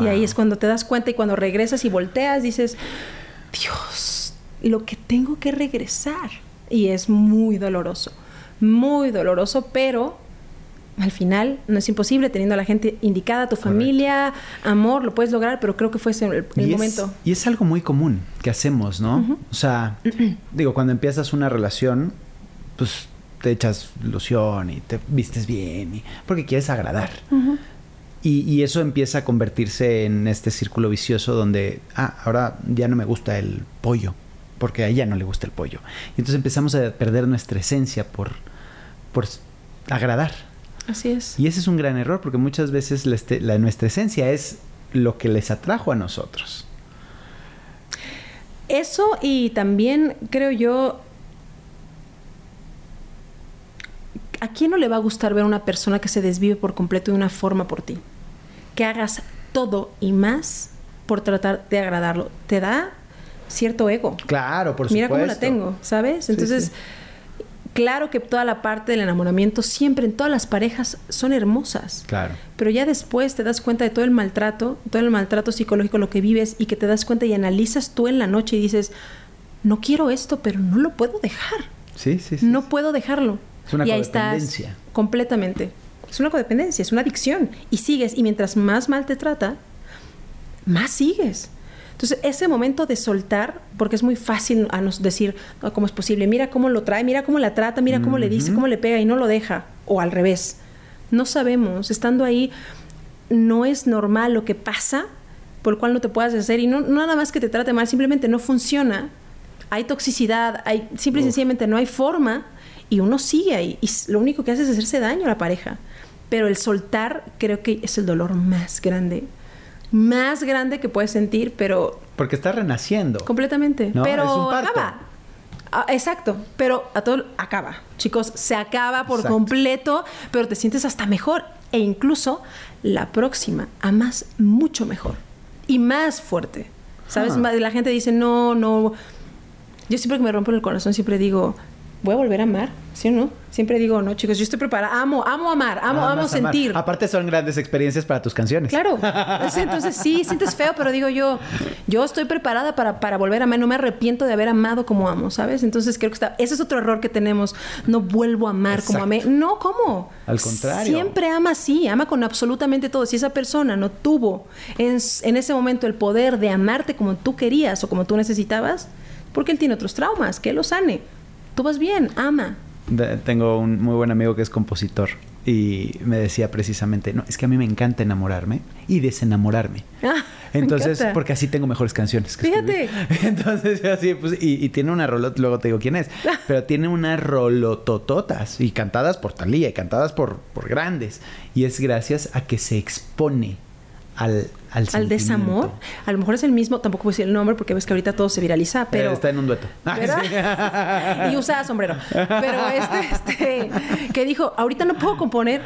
Y ahí es cuando te das cuenta y cuando regresas y volteas dices, Dios, lo que tengo que regresar. Y es muy doloroso, muy doloroso, pero al final no es imposible teniendo a la gente indicada, tu familia, amor, lo puedes lograr, pero creo que fue ese el, el y momento. Es, y es algo muy común que hacemos, ¿no? O sea, digo, cuando empiezas una relación, pues te echas ilusión y te vistes bien, y, porque quieres agradar. Y, y eso empieza a convertirse en este círculo vicioso donde, ah, ahora ya no me gusta el pollo, porque a ella no le gusta el pollo. Y entonces empezamos a perder nuestra esencia por, por agradar. Así es. Y ese es un gran error, porque muchas veces la este- la- nuestra esencia es lo que les atrajo a nosotros. Eso y también creo yo, ¿a quién no le va a gustar ver a una persona que se desvive por completo de una forma por ti? Que hagas todo y más por tratar de agradarlo. Te da cierto ego. Claro, por Mira supuesto. cómo la tengo, ¿sabes? Sí, Entonces, sí. Claro que toda la parte del enamoramiento siempre en todas las parejas son hermosas. Claro. Pero ya después te das cuenta de todo el maltrato, todo el maltrato psicológico, lo que vives y que te das cuenta y analizas tú en la noche y dices, no quiero esto, pero no lo puedo dejar. Sí, sí, sí. No puedo dejarlo. Es una y ahí estás codependencia. completamente. Es una codependencia, es una adicción. Y sigues. Y mientras más mal te trata, más sigues. Entonces, ese momento de soltar, porque es muy fácil a nos decir, "No, ¿cómo es posible? Mira cómo lo trae, mira cómo la trata, mira cómo le dice, cómo le pega y no lo deja. O al revés. No sabemos. Estando ahí, no es normal lo que pasa por el cual no te puedas hacer. Y no, no nada más que te trate mal, simplemente no funciona. Hay toxicidad, hay, simple y sencillamente no hay forma y uno sigue ahí. Y lo único que hace es hacerse daño a la pareja. Pero el soltar creo que es el dolor más grande. Más grande que puedes sentir, pero Porque está renaciendo. completamente. No, pero es un parto. acaba. Ah, exacto, pero a todo acaba. Chicos, se acaba por Exacto. completo, pero te sientes hasta mejor. E incluso la próxima amas mucho mejor y más fuerte. ¿Sabes? Ah. La gente dice, no, no. Yo siempre que me rompo el corazón, siempre digo, voy a volver a amar, ¿sí o no? Siempre digo, no, chicos, yo estoy preparada. Amo, amo amar, amo, amo amar. sentir. Aparte son grandes experiencias para tus canciones. Claro. Es- Entonces sí, sientes feo, pero digo yo, yo estoy preparada para, para volver a amar. No me arrepiento de haber amado como amo, ¿sabes? Entonces creo que está, ese es otro error que tenemos. No vuelvo a amar como amé. No, ¿cómo? Al contrario. Siempre ama así, ama con absolutamente todo. Si esa persona no tuvo en, en ese momento el poder de amarte como tú querías o como tú necesitabas, porque él tiene otros traumas, que él los sane. Tú vas bien, ama. De- tengo un muy buen amigo que es compositor y me decía precisamente, no, es que a mí me encanta enamorarme y desenamorarme. Ah, Entonces, porque así tengo mejores canciones. que Fíjate. escribir. Entonces, así, pues, y, y tiene una rolota, luego te digo quién es, pero tiene unas rolotototas y cantadas por Talía y cantadas por, por grandes. Y es gracias a que se expone al, al, Al desamor. A lo mejor es el mismo, tampoco puedo decir el nombre porque ves que ahorita todo se viraliza, pero... Eh, está en un dueto. ¿verdad? y usa sombrero. Pero este, este, que dijo, ahorita no puedo componer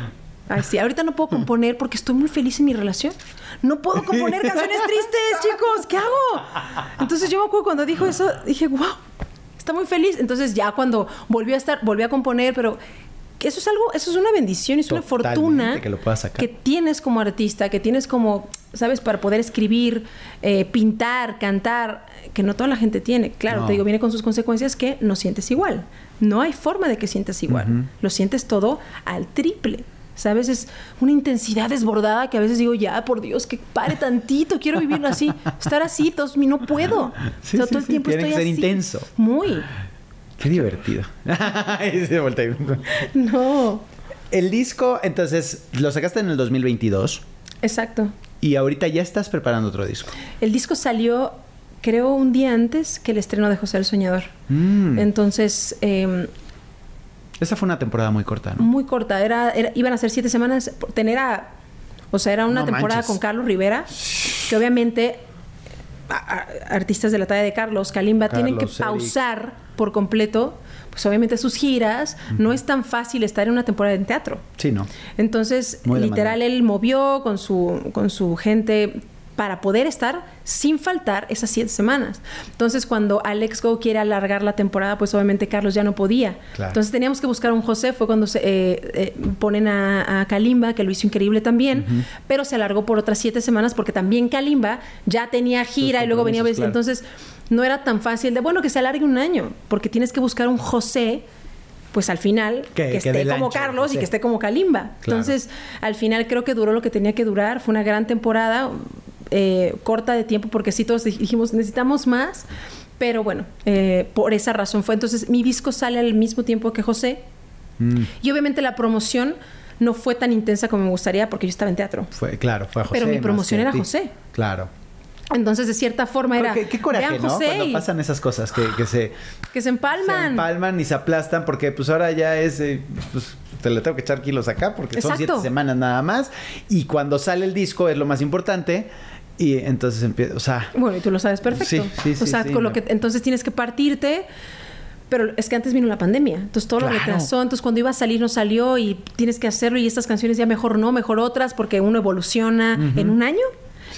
Ay, sí, ahorita no puedo componer porque estoy muy feliz en mi relación. No puedo componer canciones tristes, chicos. ¿Qué hago? Entonces yo me acuerdo cuando dijo eso, dije, wow, está muy feliz. Entonces ya cuando volvió a estar, volvió a componer, pero que eso es algo, eso es una bendición, es una fortuna que lo puedas sacar. que tienes como artista, que tienes como, sabes, para poder escribir, eh, pintar, cantar, que no toda la gente tiene. Claro, No. te digo, viene con sus consecuencias que no sientes igual. No hay forma de que sientas igual. Lo sientes todo al triple. ¿Sabes? Es una intensidad desbordada que a veces digo, ya, por Dios, que pare tantito, quiero vivir así, estar así, todos, no puedo. Sí, O sea, sí, todo el sí, tiempo tiene estoy que ser así. intenso. Muy. Qué divertido. Y se voltea. No. El disco, entonces, lo sacaste en el 2022 Exacto. y ahorita ya estás preparando otro disco. El disco salió, creo, un día antes que el estreno de José el Soñador. Mm. Entonces, eh, Esa fue una temporada muy corta, ¿no? muy corta. Era, era- iban a ser siete semanas. Tener a. O sea, era una No temporada manches. con Carlos Rivera, que obviamente artistas de la talla de Carlos, Kalimba, tienen que Eric. pausar por completo, pues obviamente sus giras. No es tan fácil estar en una temporada en teatro. Sí, ¿no? Entonces, Muy literal, él movió con su, con su gente para poder estar sin faltar esas siete semanas. Entonces, cuando Alex Go quiere alargar la temporada, pues obviamente Carlos ya no podía. Claro. Entonces, teníamos que buscar un José. Fue cuando se eh, eh, ponen a, a Kalimba, que lo hizo increíble también, pero se alargó por otras siete semanas porque también Kalimba ya tenía gira y luego venía... claro. Entonces, no era tan fácil de, bueno, que se alargue un año, porque tienes que buscar un José pues al final Que- esté como ancho, Carlos y que esté como Kalimba. Claro. Entonces, al final creo que duró lo que tenía que durar. Fue una gran temporada, eh, corta de tiempo, porque sí todos dijimos, necesitamos más. Pero bueno, eh, por esa razón fue. Entonces, mi disco sale al mismo tiempo que José. Mm. Y obviamente la promoción no fue tan intensa como me gustaría porque yo estaba en teatro. Fue, claro, fue a José. Pero mi promoción era. José. Claro. Entonces, de cierta forma era. Qué, qué coraje, "Vean ¿no? José", Cuando pasan esas cosas que, que se, que se se empalman. empalman y se aplastan porque pues ahora ya es... eh, pues, te le tengo que echar kilos acá porque son siete semanas nada más. Y cuando sale el disco es lo más importante. Y entonces empieza... O sea... Bueno, y tú lo sabes perfecto. Sí, sí, sí, o sea, sí, con lo no. que entonces tienes que partirte. Pero es que antes vino la pandemia, entonces todo lo retrasó, entonces cuando iba a salir no salió y tienes que hacerlo y estas canciones ya mejor no, mejor otras porque uno evoluciona en un año.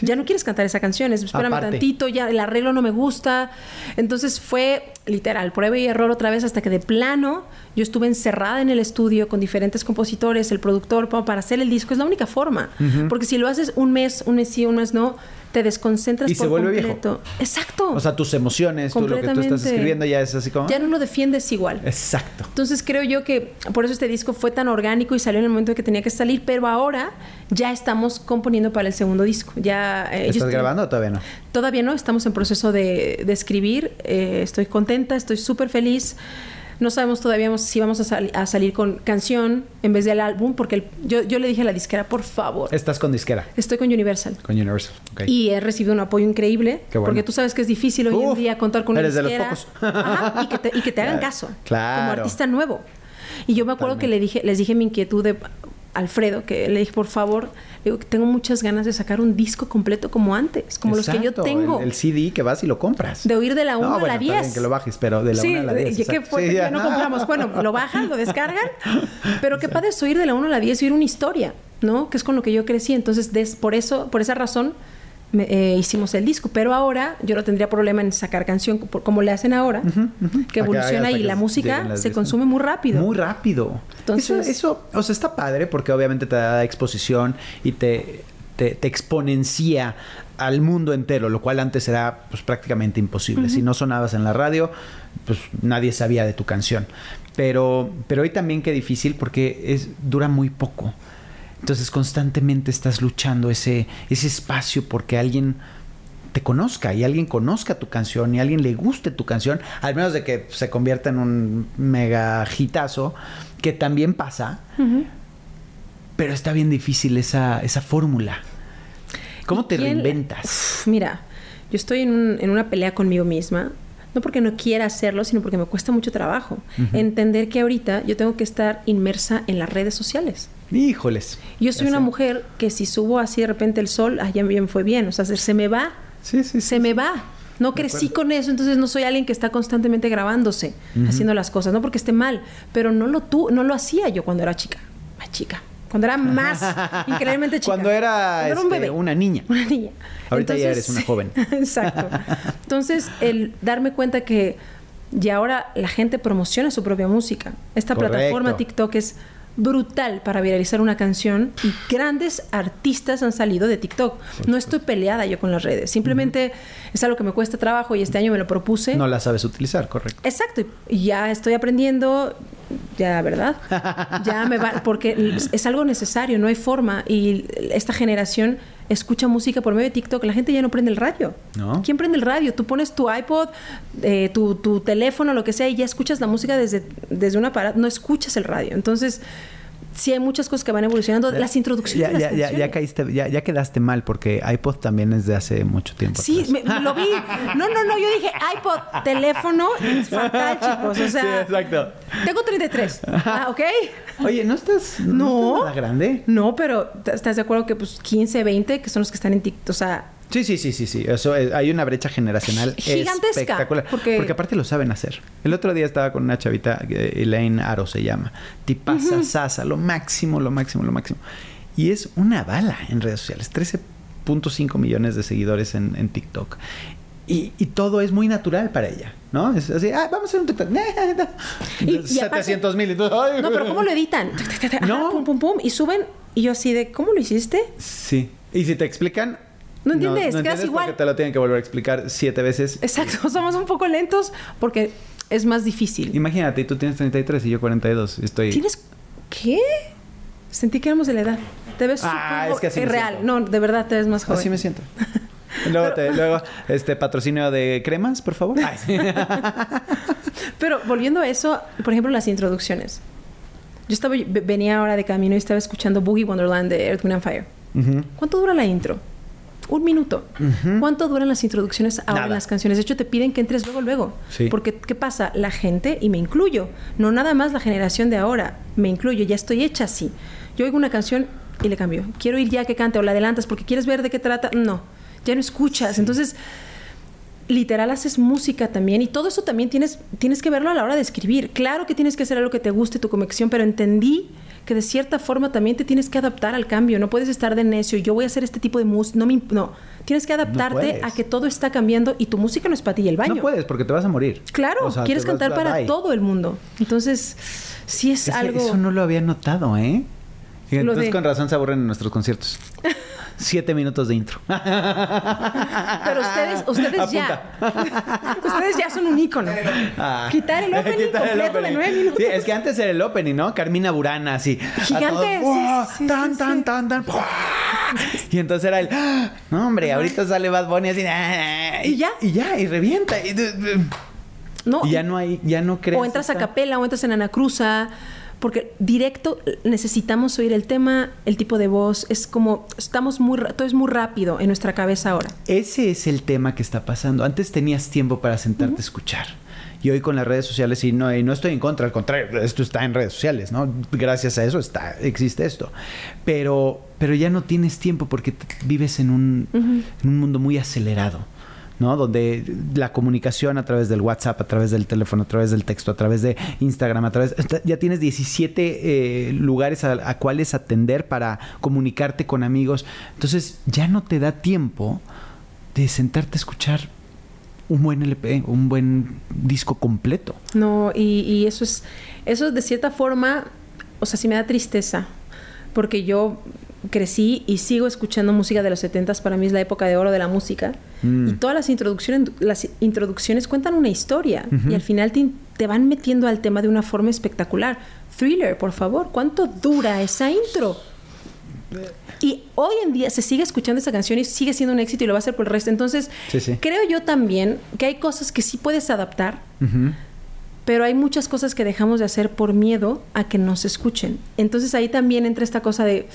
Ya no quieres cantar esa canción, es, espérame Aparte. tantito, ya el arreglo no me gusta. Entonces fue literal, prueba y error otra vez hasta que de plano yo estuve encerrada en el estudio con diferentes compositores, el productor, pa- para hacer el disco. Es la única forma. Porque si lo haces un mes, un mes sí, un mes no, te desconcentras Y se por vuelve viejo. completo. Exacto. O sea, tus emociones, tú, lo que tú estás escribiendo ya es así como... ya no lo defiendes igual. Exacto. Entonces creo yo que por eso este disco fue tan orgánico y salió en el momento que tenía que salir, pero ahora ya estamos componiendo para el segundo disco. Ya eh, ¿Estás estoy- grabando o todavía no? Todavía no, estamos en proceso de, de escribir. Eh, estoy contenta, estoy súper feliz. No sabemos todavía si vamos a, sal- a salir con canción en vez del álbum, porque el- yo, yo le dije a la disquera, por favor, Estás con disquera, estoy con Universal. con Universal. ok. Y he recibido un apoyo increíble, Qué bueno. porque tú sabes que es difícil hoy Uf, en día contar con una eres de los disquera. pocos. Ajá, y que te, y que te hagan caso. claro. Como artista nuevo. Y yo me acuerdo que le dije, les dije mi inquietud de Alfredo, que le dije, por favor, digo que tengo muchas ganas de sacar un disco completo como antes, como los que yo Exacto, tengo. El, el CD que vas y lo compras. De oír de la 1 No, a bueno, la está bien 10. que lo bajes, pero de la sí, 1 a la 10. ¿y ¿Qué exacto. fue? Sí, ya no compramos. Bueno, lo bajan, lo descargan. Pero qué padre es oír de la 1 a la 10 y oír una historia, ¿no? Que es con lo que yo crecí. Entonces, des- por eso, por esa razón, me- eh, hicimos el disco. Pero ahora yo no tendría problema en sacar canción como le hacen ahora, que evoluciona y que la música se consume muy rápido. Muy rápido. Entonces- eso, eso, o sea, está padre porque obviamente te da exposición y te, te, te exponencia al mundo entero, lo cual antes era pues, prácticamente imposible. Si no sonabas en la radio, pues nadie sabía de tu canción. Pero, pero hoy también qué difícil porque es, dura muy poco. Entonces constantemente estás luchando ese, ese espacio porque alguien te conozca y alguien conozca tu canción y alguien le guste tu canción, al menos de que se convierta en un mega hitazo, que también pasa, pero está bien difícil esa, esa fórmula. ¿Cómo ¿Y te quién- reinventas? Uf, mira, yo estoy en, un- en una pelea conmigo misma. No porque no quiera hacerlo, sino porque me cuesta mucho trabajo. Entender que ahorita yo tengo que estar inmersa en las redes sociales. Híjoles. Yo soy una mujer que si subo así de repente el sol, ah, ya me fue bien. O sea, se, se me va. Sí, sí, sí. se me va. No crecí con eso, entonces no soy alguien que está constantemente grabándose, haciendo las cosas. No porque esté mal, pero no lo, tu, no lo hacía yo cuando era chica. Más chica. Cuando era más increíblemente chica. Cuando era, Cuando un este, bebé. una niña. Una niña. Ahorita ya eres una joven. Exacto. Entonces, el darme cuenta que ya ahora la gente promociona su propia música. Esta Correcto. plataforma TikTok es brutal para viralizar una canción y grandes artistas han salido de TikTok. No estoy peleada yo con las redes, simplemente es algo que me cuesta trabajo y este año me lo propuse. No la sabes utilizar, correcto. Exacto, y ya estoy aprendiendo, ya, ¿verdad? Ya me va, porque es algo necesario, no hay forma. Y esta generación escucha música por medio de TikTok, la gente ya no prende el radio. ¿No? ¿Quién prende el radio? Tú pones tu iPod, eh, tu, tu teléfono, lo que sea, y ya escuchas la música desde, desde un aparato, no escuchas el radio. Entonces, sí hay muchas cosas que van evolucionando. Las introducciones. Ya, las caíste, ya, ya quedaste mal porque iPod también es de hace mucho tiempo. Sí, me, lo vi. No, no, no, yo dije iPod, teléfono, fatal, chicos. O sea, Sí, exacto. tengo 33. Ah, ¿ok? Oye, ¿no estás, no. No. estás nada grande? No, pero ¿t- ¿estás de acuerdo que pues 15, 20, que son los que están en TikTok? O sea, Sí, sí, sí, sí, sí. Eso es- hay una brecha generacional Gigantesca, espectacular. porque- Porque... aparte lo saben hacer. El otro día estaba con una chavita, eh, Elaine Aro se llama. Tipaza sasa, lo máximo, lo máximo, lo máximo. Y es una bala en redes sociales. 13.5 millones de seguidores en, en TikTok. Y, y todo es muy natural para ella, ¿no? Es así, ah, vamos a hacer un TikTok. Y- y aparte- 700 mil. no, pero ¿cómo lo editan? Ajá, No. Pum, pum, pum. Y suben. Y yo así de, ¿cómo lo hiciste? Sí. Y si te explican... No entiendes, quedas entiendes igual. Te lo tienen que volver a explicar siete veces. Exacto, somos un poco lentos porque es más difícil. Imagínate, tú tienes 33 y yo 42. Estoy... ¿Tienes qué? Sentí que éramos de la edad. Te ves Ah, es que así me real. siento. No, de verdad te ves más joven. Así me siento. luego, te- luego, este patrocinio de cremas, por favor. Ay, sí. Pero volviendo a eso, por ejemplo, las introducciones. Yo estaba ve- venía ahora de camino y estaba escuchando Boogie Wonderland de Earth, Wind and Fire. ¿Cuánto dura la intro? Un minuto. ¿Cuánto duran las introducciones ahora en las canciones? De hecho, te piden que entres luego, luego. Sí. Porque, ¿qué pasa? La gente, y me incluyo, no nada más la generación de ahora, me incluyo, ya estoy hecha así. Yo oigo una canción y le cambio. Quiero ir ya que cante o la adelantas porque quieres ver de qué trata. No, ya no escuchas. Entonces, literal haces música también y todo eso también tienes, tienes que verlo a la hora de escribir. Claro que tienes que hacer algo que te guste, tu conexión, pero entendí que de cierta forma también te tienes que adaptar al cambio. No puedes estar de necio, yo voy a hacer este tipo de música. No, me no, tienes que adaptarte a que todo está cambiando y tu música no es para ti y el baño. No puedes porque te vas a morir. Claro, O sea, quieres cantar para bye. todo el mundo. Entonces, sí es Ese- algo... Eso no lo había notado, ¿eh? Y entonces de- con razón se aburren en nuestros conciertos. Siete minutos de intro. Pero ustedes, ustedes ya. ustedes ya son un ícono. Ah. Quitar el opening Quitar el completo de nueve minutos. Sí, es que antes era el opening, ¿no? Carmina Burana, así. Gigante, sí, sí, tan, tan, tan, tan. Y entonces era el. ¡ah! No, hombre, ahorita sale Bad Bunny así. ¡ah! Y ya. Y ya, y revienta. Y, No, y ya no hay, ya no crees. o entras a capela o entras en Anacruza, porque directo necesitamos oír el tema, el tipo de voz, es como estamos muy todo es muy rápido en nuestra cabeza ahora. Ese es el tema que está pasando. Antes tenías tiempo para sentarte a escuchar. Y hoy con las redes sociales, y no, y no estoy en contra, al contrario, esto está en redes sociales, ¿no? Gracias a eso está, existe esto. Pero, pero ya no tienes tiempo porque vives en un, en un mundo muy acelerado, ¿no? Donde la comunicación a través del WhatsApp, a través del teléfono, a través del texto, a través de Instagram, a través... Ya tienes 17 eh, lugares a, a cuales atender para comunicarte con amigos. Entonces ya no te da tiempo de sentarte a escuchar un buen LP, un buen disco completo. No, y, y eso es, eso de cierta forma, o sea, sí me da tristeza, porque yo crecí y sigo escuchando música de los 70 para mí es la época de oro de la música. Mm. Y todas las introducciones, las introducciones cuentan una historia y al final te, te van metiendo al tema de una forma espectacular. Thriller, por favor, ¿cuánto dura esa intro? Y hoy en día se sigue escuchando esa canción y sigue siendo un éxito y lo va a hacer por el resto. Entonces, Sí, sí. creo yo también que hay cosas que sí puedes adaptar, Ujú. Pero hay muchas cosas que dejamos de hacer por miedo a que nos escuchen. Entonces ahí también entra esta cosa de,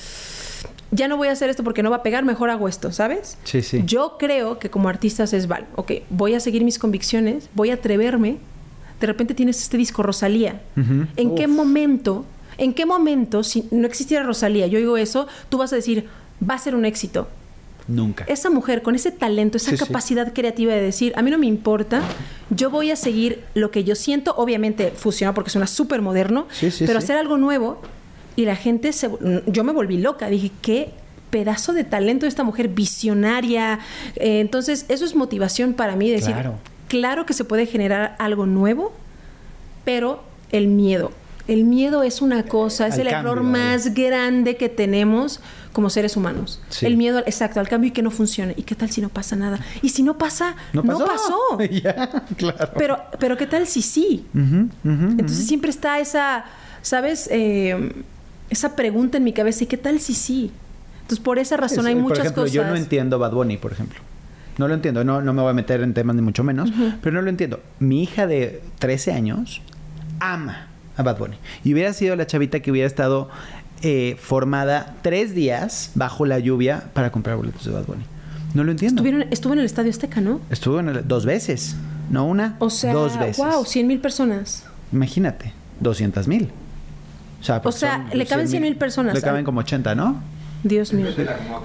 ya no voy a hacer esto porque no va a pegar, mejor hago esto, ¿sabes? Sí, sí. Yo creo que como artistas es, vale, ok, voy a seguir mis convicciones, voy a atreverme. De repente tienes este disco Rosalía. ¿En qué momento, en qué momento, si no existiera Rosalía, yo digo eso, tú vas a decir, va a ser un éxito? Nunca. esa mujer con ese talento, esa Sí, sí. capacidad creativa de decir, a mí no me importa, yo voy a seguir lo que yo siento, obviamente fusionado porque suena súper moderno, Sí, pero hacer algo nuevo Y la gente se... Yo me volví loca. Dije, ¿qué pedazo de talento de esta mujer visionaria? Eh, entonces, eso es motivación para mí. Decir, Claro. claro que se puede generar algo nuevo, pero el miedo. El miedo es una cosa, es el cambio, error más grande que tenemos como seres humanos. Sí. El miedo, exacto, al cambio y que no funcione. ¿Y qué tal si no pasa nada? Y si no pasa, no, pasó. claro. Pero, pero ¿qué tal si sí? Entonces siempre está esa, ¿sabes? Eh, esa pregunta en mi cabeza, ¿y qué tal si sí? Entonces por esa razón Es- hay por muchas ejemplo, cosas. yo no entiendo Bad Bunny, por ejemplo. No lo entiendo, no, no me voy a meter en temas ni mucho menos, pero no lo entiendo. Mi hija de 13 años ama a Bad Bunny. Y hubiera sido la chavita que hubiera estado eh, formada tres días bajo la lluvia para comprar boletos de Bad Bunny. No lo entiendo. Estuvieron, estuvo en el Estadio Azteca, ¿no? Estuvo en el- dos veces, no una, O sea, dos veces. wow, 100 mil personas. Imagínate, 200 mil. O sea, porque sea, le caben 100,000 personas. Le caben como 80, ¿no? Dios mío.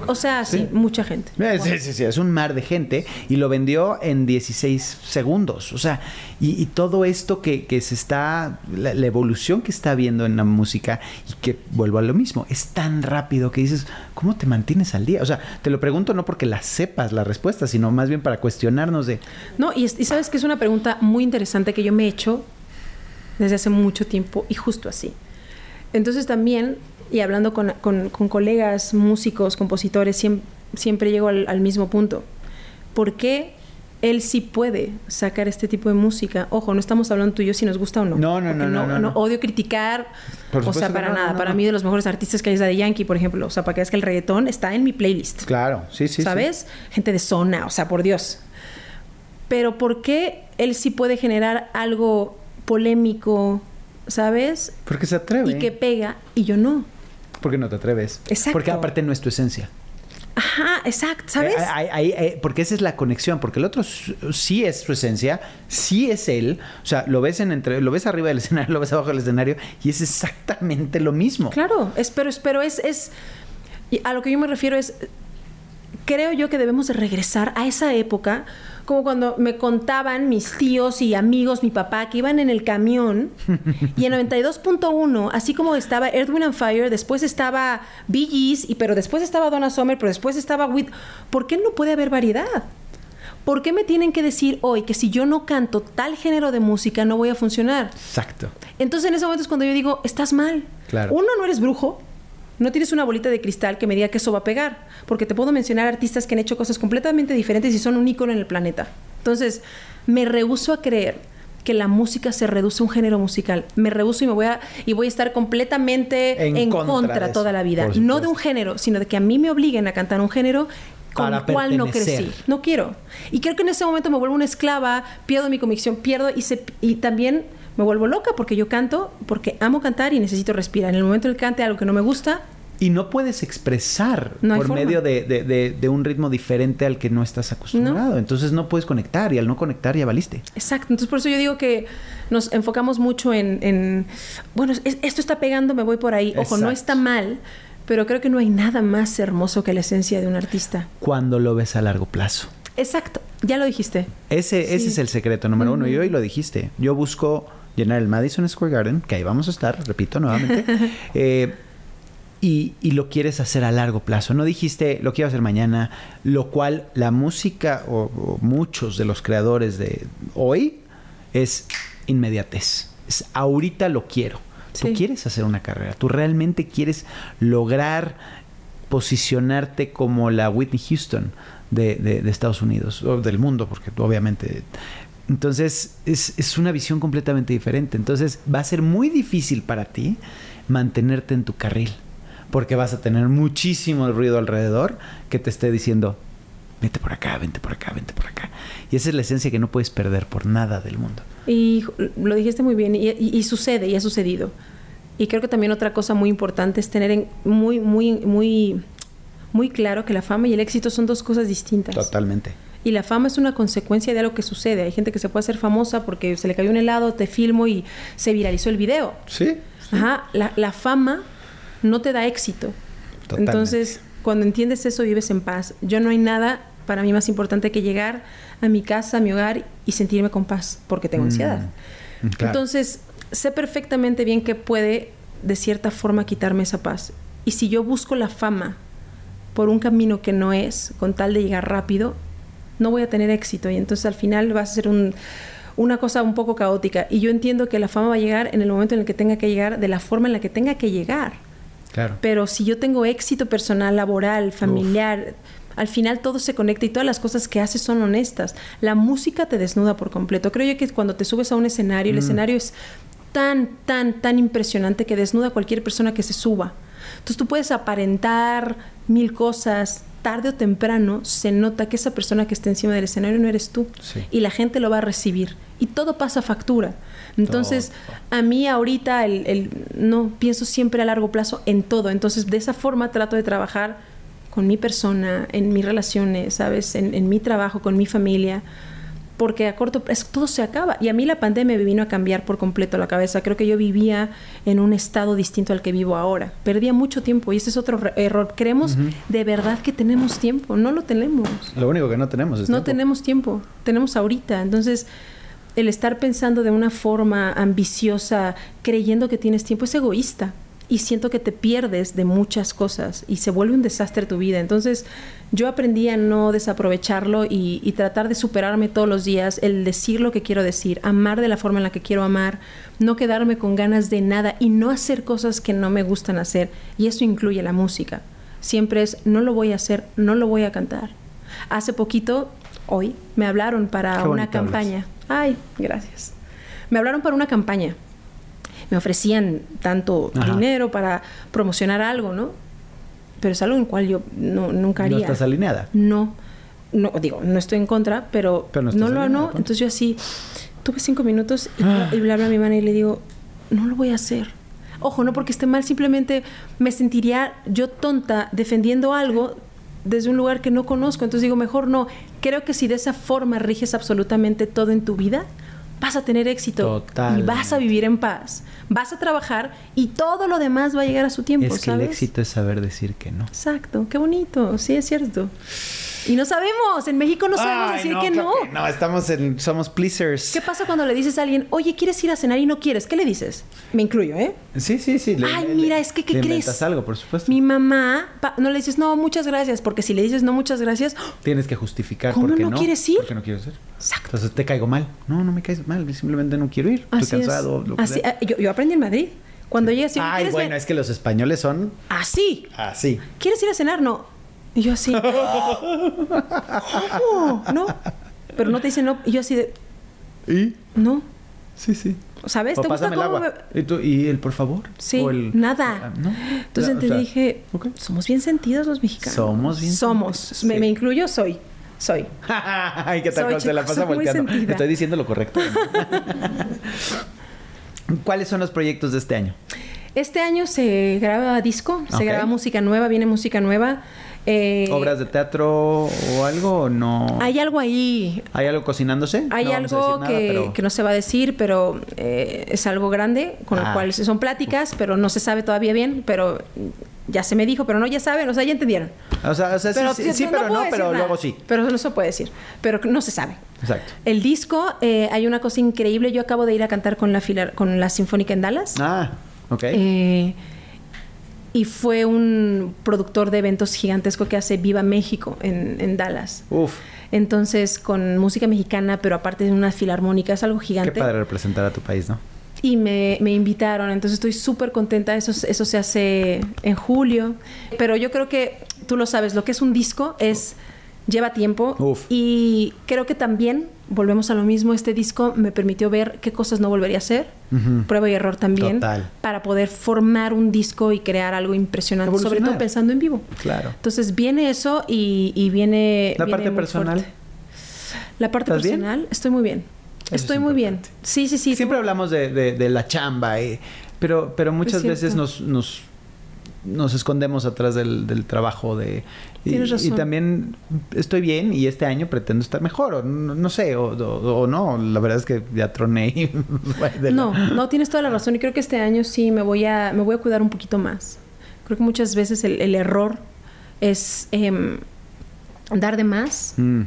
O sea, sí, Sí. mucha gente. Eh. Sí, sí, sí, es un mar de gente y lo vendió en 16 segundos. O sea, y, y todo esto que, que se está, la, la evolución que está viendo en la música y que vuelvo a lo mismo, es tan rápido que dices, ¿cómo te mantienes al día? O sea, te lo pregunto no porque la sepas la respuesta, sino más bien para cuestionarnos de, No, y, y sabes que es una pregunta muy interesante que yo me he hecho desde hace mucho tiempo y justo así. Entonces también, y hablando con, con- con colegas, músicos, compositores, siem- siempre, llego al, al mismo punto. ¿Por qué él sí puede sacar este tipo de música? Ojo, no estamos hablando tú y yo si nos gusta o no. No, no, no, no, no, no. Odio criticar. O sea, para no, nada. para mí de los mejores artistas que hay es de Yankee, por ejemplo. O sea, para que veas que el reggaetón está en mi playlist. claro, sí, sí. sí. ¿Sabes? Gente de zona, o sea, por Dios. Pero ¿por qué él sí puede generar algo polémico, ¿sabes? Porque se atreve. Y que pega y yo no. Porque no te atreves. Exacto. Porque aparte no es tu esencia. Ajá, exacto, ¿sabes? Eh, ahí- ahí- porque esa es la conexión, porque el otro sí es su esencia, sí es él, o sea, lo ves en entre, lo ves arriba del escenario, lo ves abajo del escenario y es exactamente lo mismo. Claro, es, pero, pero es, es. a lo que yo me refiero es. Creo yo que debemos de regresar a esa época, como cuando me contaban mis tíos y amigos, mi papá, que iban en el camión y en 92.1, así como estaba Wind and Fire, después estaba Bee Gees, y, pero después estaba Donna Summer, pero después estaba With... ¿Por qué no puede haber variedad? ¿Por qué me tienen que decir hoy que si yo no canto tal género de música no voy a funcionar? Exacto. Entonces en ese momento es cuando yo digo, estás mal. Claro. Uno, no eres brujo. No tienes una bolita de cristal que me diga que eso va a pegar. Porque te puedo mencionar artistas que han hecho cosas completamente diferentes y son un ícono en el planeta. Entonces, me rehuso a creer que la música se reduce a un género musical. Me rehuso y me voy a, y voy a estar completamente En en, contra toda la vida. No de un género, sino de que a mí me obliguen a cantar un género con el cual no crecí. No quiero. Y creo que en ese momento me vuelvo una esclava, pierdo mi convicción, pierdo y, se, y también me vuelvo loca porque yo canto, porque amo cantar y necesito respirar. En el momento en que cante algo que no me gusta, Y no puedes expresar No por forma. medio de, de- de- de un ritmo diferente al que no estás acostumbrado. Entonces no puedes conectar y al no conectar ya valiste. exacto. Entonces por eso yo digo que nos enfocamos mucho en, en, bueno, es- esto está pegando, me voy por ahí. Ojo, no está mal, pero creo que no hay nada más hermoso que la esencia de un artista. Cuando lo ves a largo plazo. Exacto, ya lo dijiste. Ese, ese es el secreto número uno. Y hoy lo dijiste. Yo busco llenar el Madison Square Garden, que ahí vamos a estar, repito nuevamente. eh, y, y lo quieres hacer a largo plazo. No dijiste lo quiero hacer mañana, lo cual la música o, o muchos de los creadores de hoy es inmediatez. Es ahorita lo quiero. Tú quieres hacer una carrera, tú realmente quieres lograr posicionarte como la Whitney Houston de, de- de Estados Unidos o del mundo, porque tú obviamente... Entonces es, es una visión completamente diferente. Entonces va a ser muy difícil para ti mantenerte en tu carril, porque vas a tener muchísimo ruido alrededor que te esté diciendo, vente por acá, vente por acá, vente por acá. Y esa es la esencia que no puedes perder por nada del mundo. Y lo dijiste muy bien, y, y- y sucede, y ha sucedido. Y creo que también otra cosa muy importante es tener en- muy, muy, muy, muy claro que la fama y el éxito son dos cosas distintas. Totalmente. Y la fama es una consecuencia de algo que sucede. Hay gente que se puede hacer famosa porque se le cayó un helado, te filmo y se viralizó el video. Sí. Ajá, la, la fama no te da éxito. Totalmente. Entonces, cuando entiendes eso, vives en paz. Yo no hay nada para mí más importante que llegar a mi casa, a mi hogar y sentirme con paz, porque tengo Mm, ansiedad. mm, claro. Entonces, sé perfectamente bien que puede de cierta forma quitarme esa paz. Y si yo busco la fama por un camino que no es, con tal de llegar rápido, no voy a tener éxito. Y entonces al final va a ser un, una cosa un poco caótica. Y yo entiendo que la fama va a llegar en el momento en el que tenga que llegar, de la forma en la que tenga que llegar. Claro. Pero si yo tengo éxito personal, laboral, familiar, al final todo se conecta y todas las cosas que haces son honestas. La música te desnuda por completo. Creo yo que cuando te subes a un escenario, el Mm. escenario es tan, tan, tan impresionante que desnuda a cualquier persona que se suba. Entonces tú puedes aparentar mil cosas, tarde o temprano se nota que esa persona que está encima del escenario no eres tú. Sí. Y la gente lo va a recibir. Y todo pasa factura. Entonces, a mí ahorita el, el- no pienso siempre a largo plazo en todo. Entonces, de esa forma trato de trabajar con mi persona, en mis relaciones, ¿sabes? En, en mi trabajo, con mi familia. Porque a corto plazo todo se acaba. Y a mí la pandemia me vino a cambiar por completo la cabeza. Creo que yo vivía en un estado distinto al que vivo ahora. Perdía mucho tiempo y ese es otro error. Creemos de verdad que tenemos tiempo. No lo tenemos. Lo único que no tenemos es No tiempo. tenemos tiempo, tenemos ahorita. Entonces, el estar pensando de una forma ambiciosa, creyendo que tienes tiempo, es egoísta. Y siento que te pierdes de muchas cosas y se vuelve un desastre tu vida. Entonces, yo aprendí a no desaprovecharlo y, y tratar de superarme todos los días, el decir lo que quiero decir, amar de la forma en la que quiero amar, no quedarme con ganas de nada y no hacer cosas que no me gustan hacer. Y eso incluye la música. Siempre es, no lo voy a hacer, no lo voy a cantar. Hace poquito, hoy, me hablaron para Qué una hablas. campaña. Ay, gracias. Me hablaron para una campaña. Me ofrecían tanto Ajá. dinero para promocionar algo, ¿no? Pero es algo en cual yo no, nunca haría. No estás alineada. No, no, digo, no estoy en contra, pero, Pero no lo no. punto. Entonces yo así, tuve cinco minutos y, Ah. y le hablo a mi hermana y le digo, no lo voy a hacer. Ojo, no porque esté mal, simplemente me sentiría yo tonta defendiendo algo desde un lugar que no conozco. Entonces digo, mejor no. Creo que si de esa forma riges absolutamente todo en tu vida, vas a tener éxito y vas a vivir en paz. Vas a trabajar y todo lo demás va a llegar a su tiempo, es que ¿sabes? el éxito es saber decir que no. Exacto, qué bonito, sí es cierto. Y no sabemos, en México no sabemos Ay, decir no, que no. que no, estamos en, somos pleasers. ¿Qué pasa cuando le dices a alguien, oye, ¿quieres ir a cenar y no quieres? ¿Qué le dices? Me incluyo, ¿eh? Sí, sí, sí. le- Ay, le- mira, es que, ¿qué le crees? inventas algo, por supuesto. Mi mamá, pa- no le dices, no, muchas gracias, porque si le dices no, muchas gracias. Tienes que justificar ¿Cómo por qué no quieres ir? Porque no quieres ir. Exacto. Entonces te caigo mal. No, no me caes mal. Simplemente no quiero ir. así Estoy cansado. es. lo que Así, ah, yo, yo aprendí en Madrid. Cuando llegas y Ay, ¿quieres bueno, ver? es que los españoles son Así. así. ¿Quieres ir a cenar? No. Y yo así. ¿Cómo? No. Pero no te dicen no. Y yo así de, ¿Y? no. Sí, sí. ¿Sabes? O ¿Te gusta pásame el cómo agua. me- ¿Y, tú- y el por favor? Sí, O el- nada. Ah, ¿no? Entonces te o sea, dije, somos bien sentidos los mexicanos. Somos bien Somos. sentidos, Me, sí. me incluyo, soy. Soy. Ay, ¿qué tal? Te la pasa volteando. Estoy diciendo lo correcto. ¿Cuáles son los proyectos de este año? Este año se graba disco, se graba música nueva, viene música nueva. Eh, ¿Obras de teatro o algo o no? Hay algo ahí. ¿Hay algo cocinándose? Hay No algo nada, que, pero- que no se va a decir, pero eh, es algo grande, con Ah. lo cual son pláticas, pero no se sabe todavía bien, pero ya se me dijo, pero no, ya saben, o sea, ya entendieron. O sea, o sea, sí, sí, sí, pero no, puedo decir pero nada. luego sí. Pero no se puede decir, pero no se sabe. Exacto. El disco, eh, hay una cosa increíble. Yo acabo de ir a cantar con la, filar- con la Sinfónica en Dallas. Ah, ok. Eh, y fue un productor de eventos gigantesco que hace Viva México en, en Dallas. Uf, Entonces, con música mexicana, pero aparte de una filarmónica, es algo qué gigante. padre representar a tu país, ¿no? Y me, me invitaron, entonces estoy súper contenta. Eso, eso se hace en julio. Pero yo creo que tú lo sabes, lo que es un disco es lleva tiempo. Uf. Y creo que también, volvemos a lo mismo, este disco me permitió ver qué cosas no volvería a hacer. Prueba y error también. Total. Para poder formar un disco y crear algo impresionante, sobre todo pensando en vivo. Claro. Entonces viene eso y, y viene. La viene parte personal. fuerte. La parte personal, estoy muy bien. Eso estoy es muy bien. Sí, sí, sí. Siempre hablamos de, de- de la chamba, eh, pero, pero muchas veces nos, nos, nos escondemos atrás del, del trabajo de... Y, Tienes razón. y también estoy bien y este año pretendo estar mejor, o no, no sé, o, o- o no, la verdad es que ya troné y... No, no tienes toda la razón y creo que este año sí me voy a me voy a cuidar un poquito más. Creo que muchas veces el, el error es em, dar de más Mm,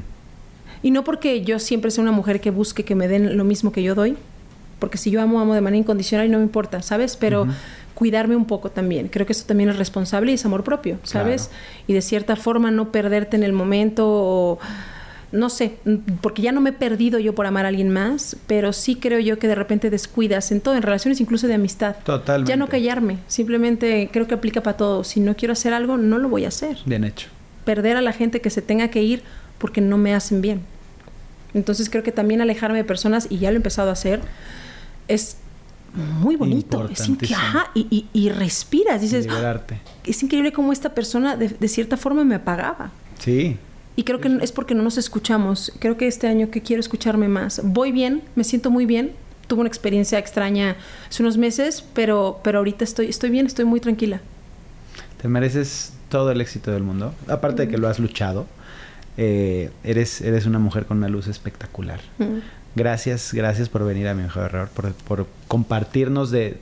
y no porque yo siempre sea una mujer que busque que me den lo mismo que yo doy, porque si yo amo amo de manera incondicional y no me importa, ¿sabes? Pero cuidarme un poco también. Creo que eso también es responsable y es amor propio, ¿sabes? Y de cierta forma no perderte en el momento o no sé, porque ya no me he perdido yo por amar a alguien más, pero sí creo yo que de repente descuidas en todo, en relaciones incluso de amistad. Totalmente. Ya no callarme, simplemente creo que aplica para todo. Si no quiero hacer algo, no lo voy a hacer. Bien hecho. Perder a la gente que se tenga que ir porque no me hacen bien. Entonces creo que también alejarme de personas, y ya lo he empezado a hacer, es muy bonito. Es. Ajá, y, y- y respiras, dices, "Ah, es increíble cómo esta persona de, de cierta forma me apagaba. Sí. Y creo que es porque no nos escuchamos. Creo que este año que quiero escucharme más. Voy bien, me siento muy bien. Tuve una experiencia extraña hace unos meses, pero, pero ahorita estoy, estoy bien, estoy muy tranquila. Te mereces todo el éxito del mundo. Aparte de que lo has luchado, eh, eres, eres una mujer con una luz espectacular. Mm. Gracias, gracias por venir a mi mejor error, por, por compartirnos de,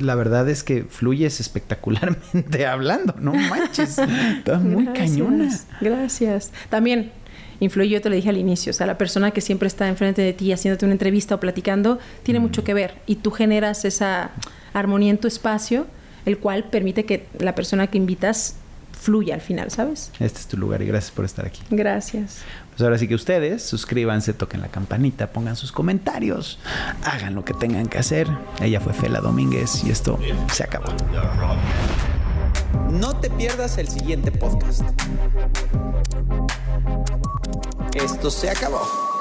La verdad es que fluyes espectacularmente hablando, no manches. Estás muy Gracias, cañona. Gracias. También influye, yo te lo dije al inicio, o sea, la persona que siempre está enfrente de ti haciéndote una entrevista o platicando, tiene mucho que ver. Y tú generas esa armonía en tu espacio, el cual permite que la persona que invitas fluya al final, ¿sabes? Este es tu lugar y gracias por estar aquí. Gracias. Pues ahora sí que ustedes suscríbanse, toquen la campanita, pongan sus comentarios, hagan lo que tengan que hacer. Ella fue Fela Domínguez y esto se acabó. No te pierdas el siguiente podcast. Esto se acabó.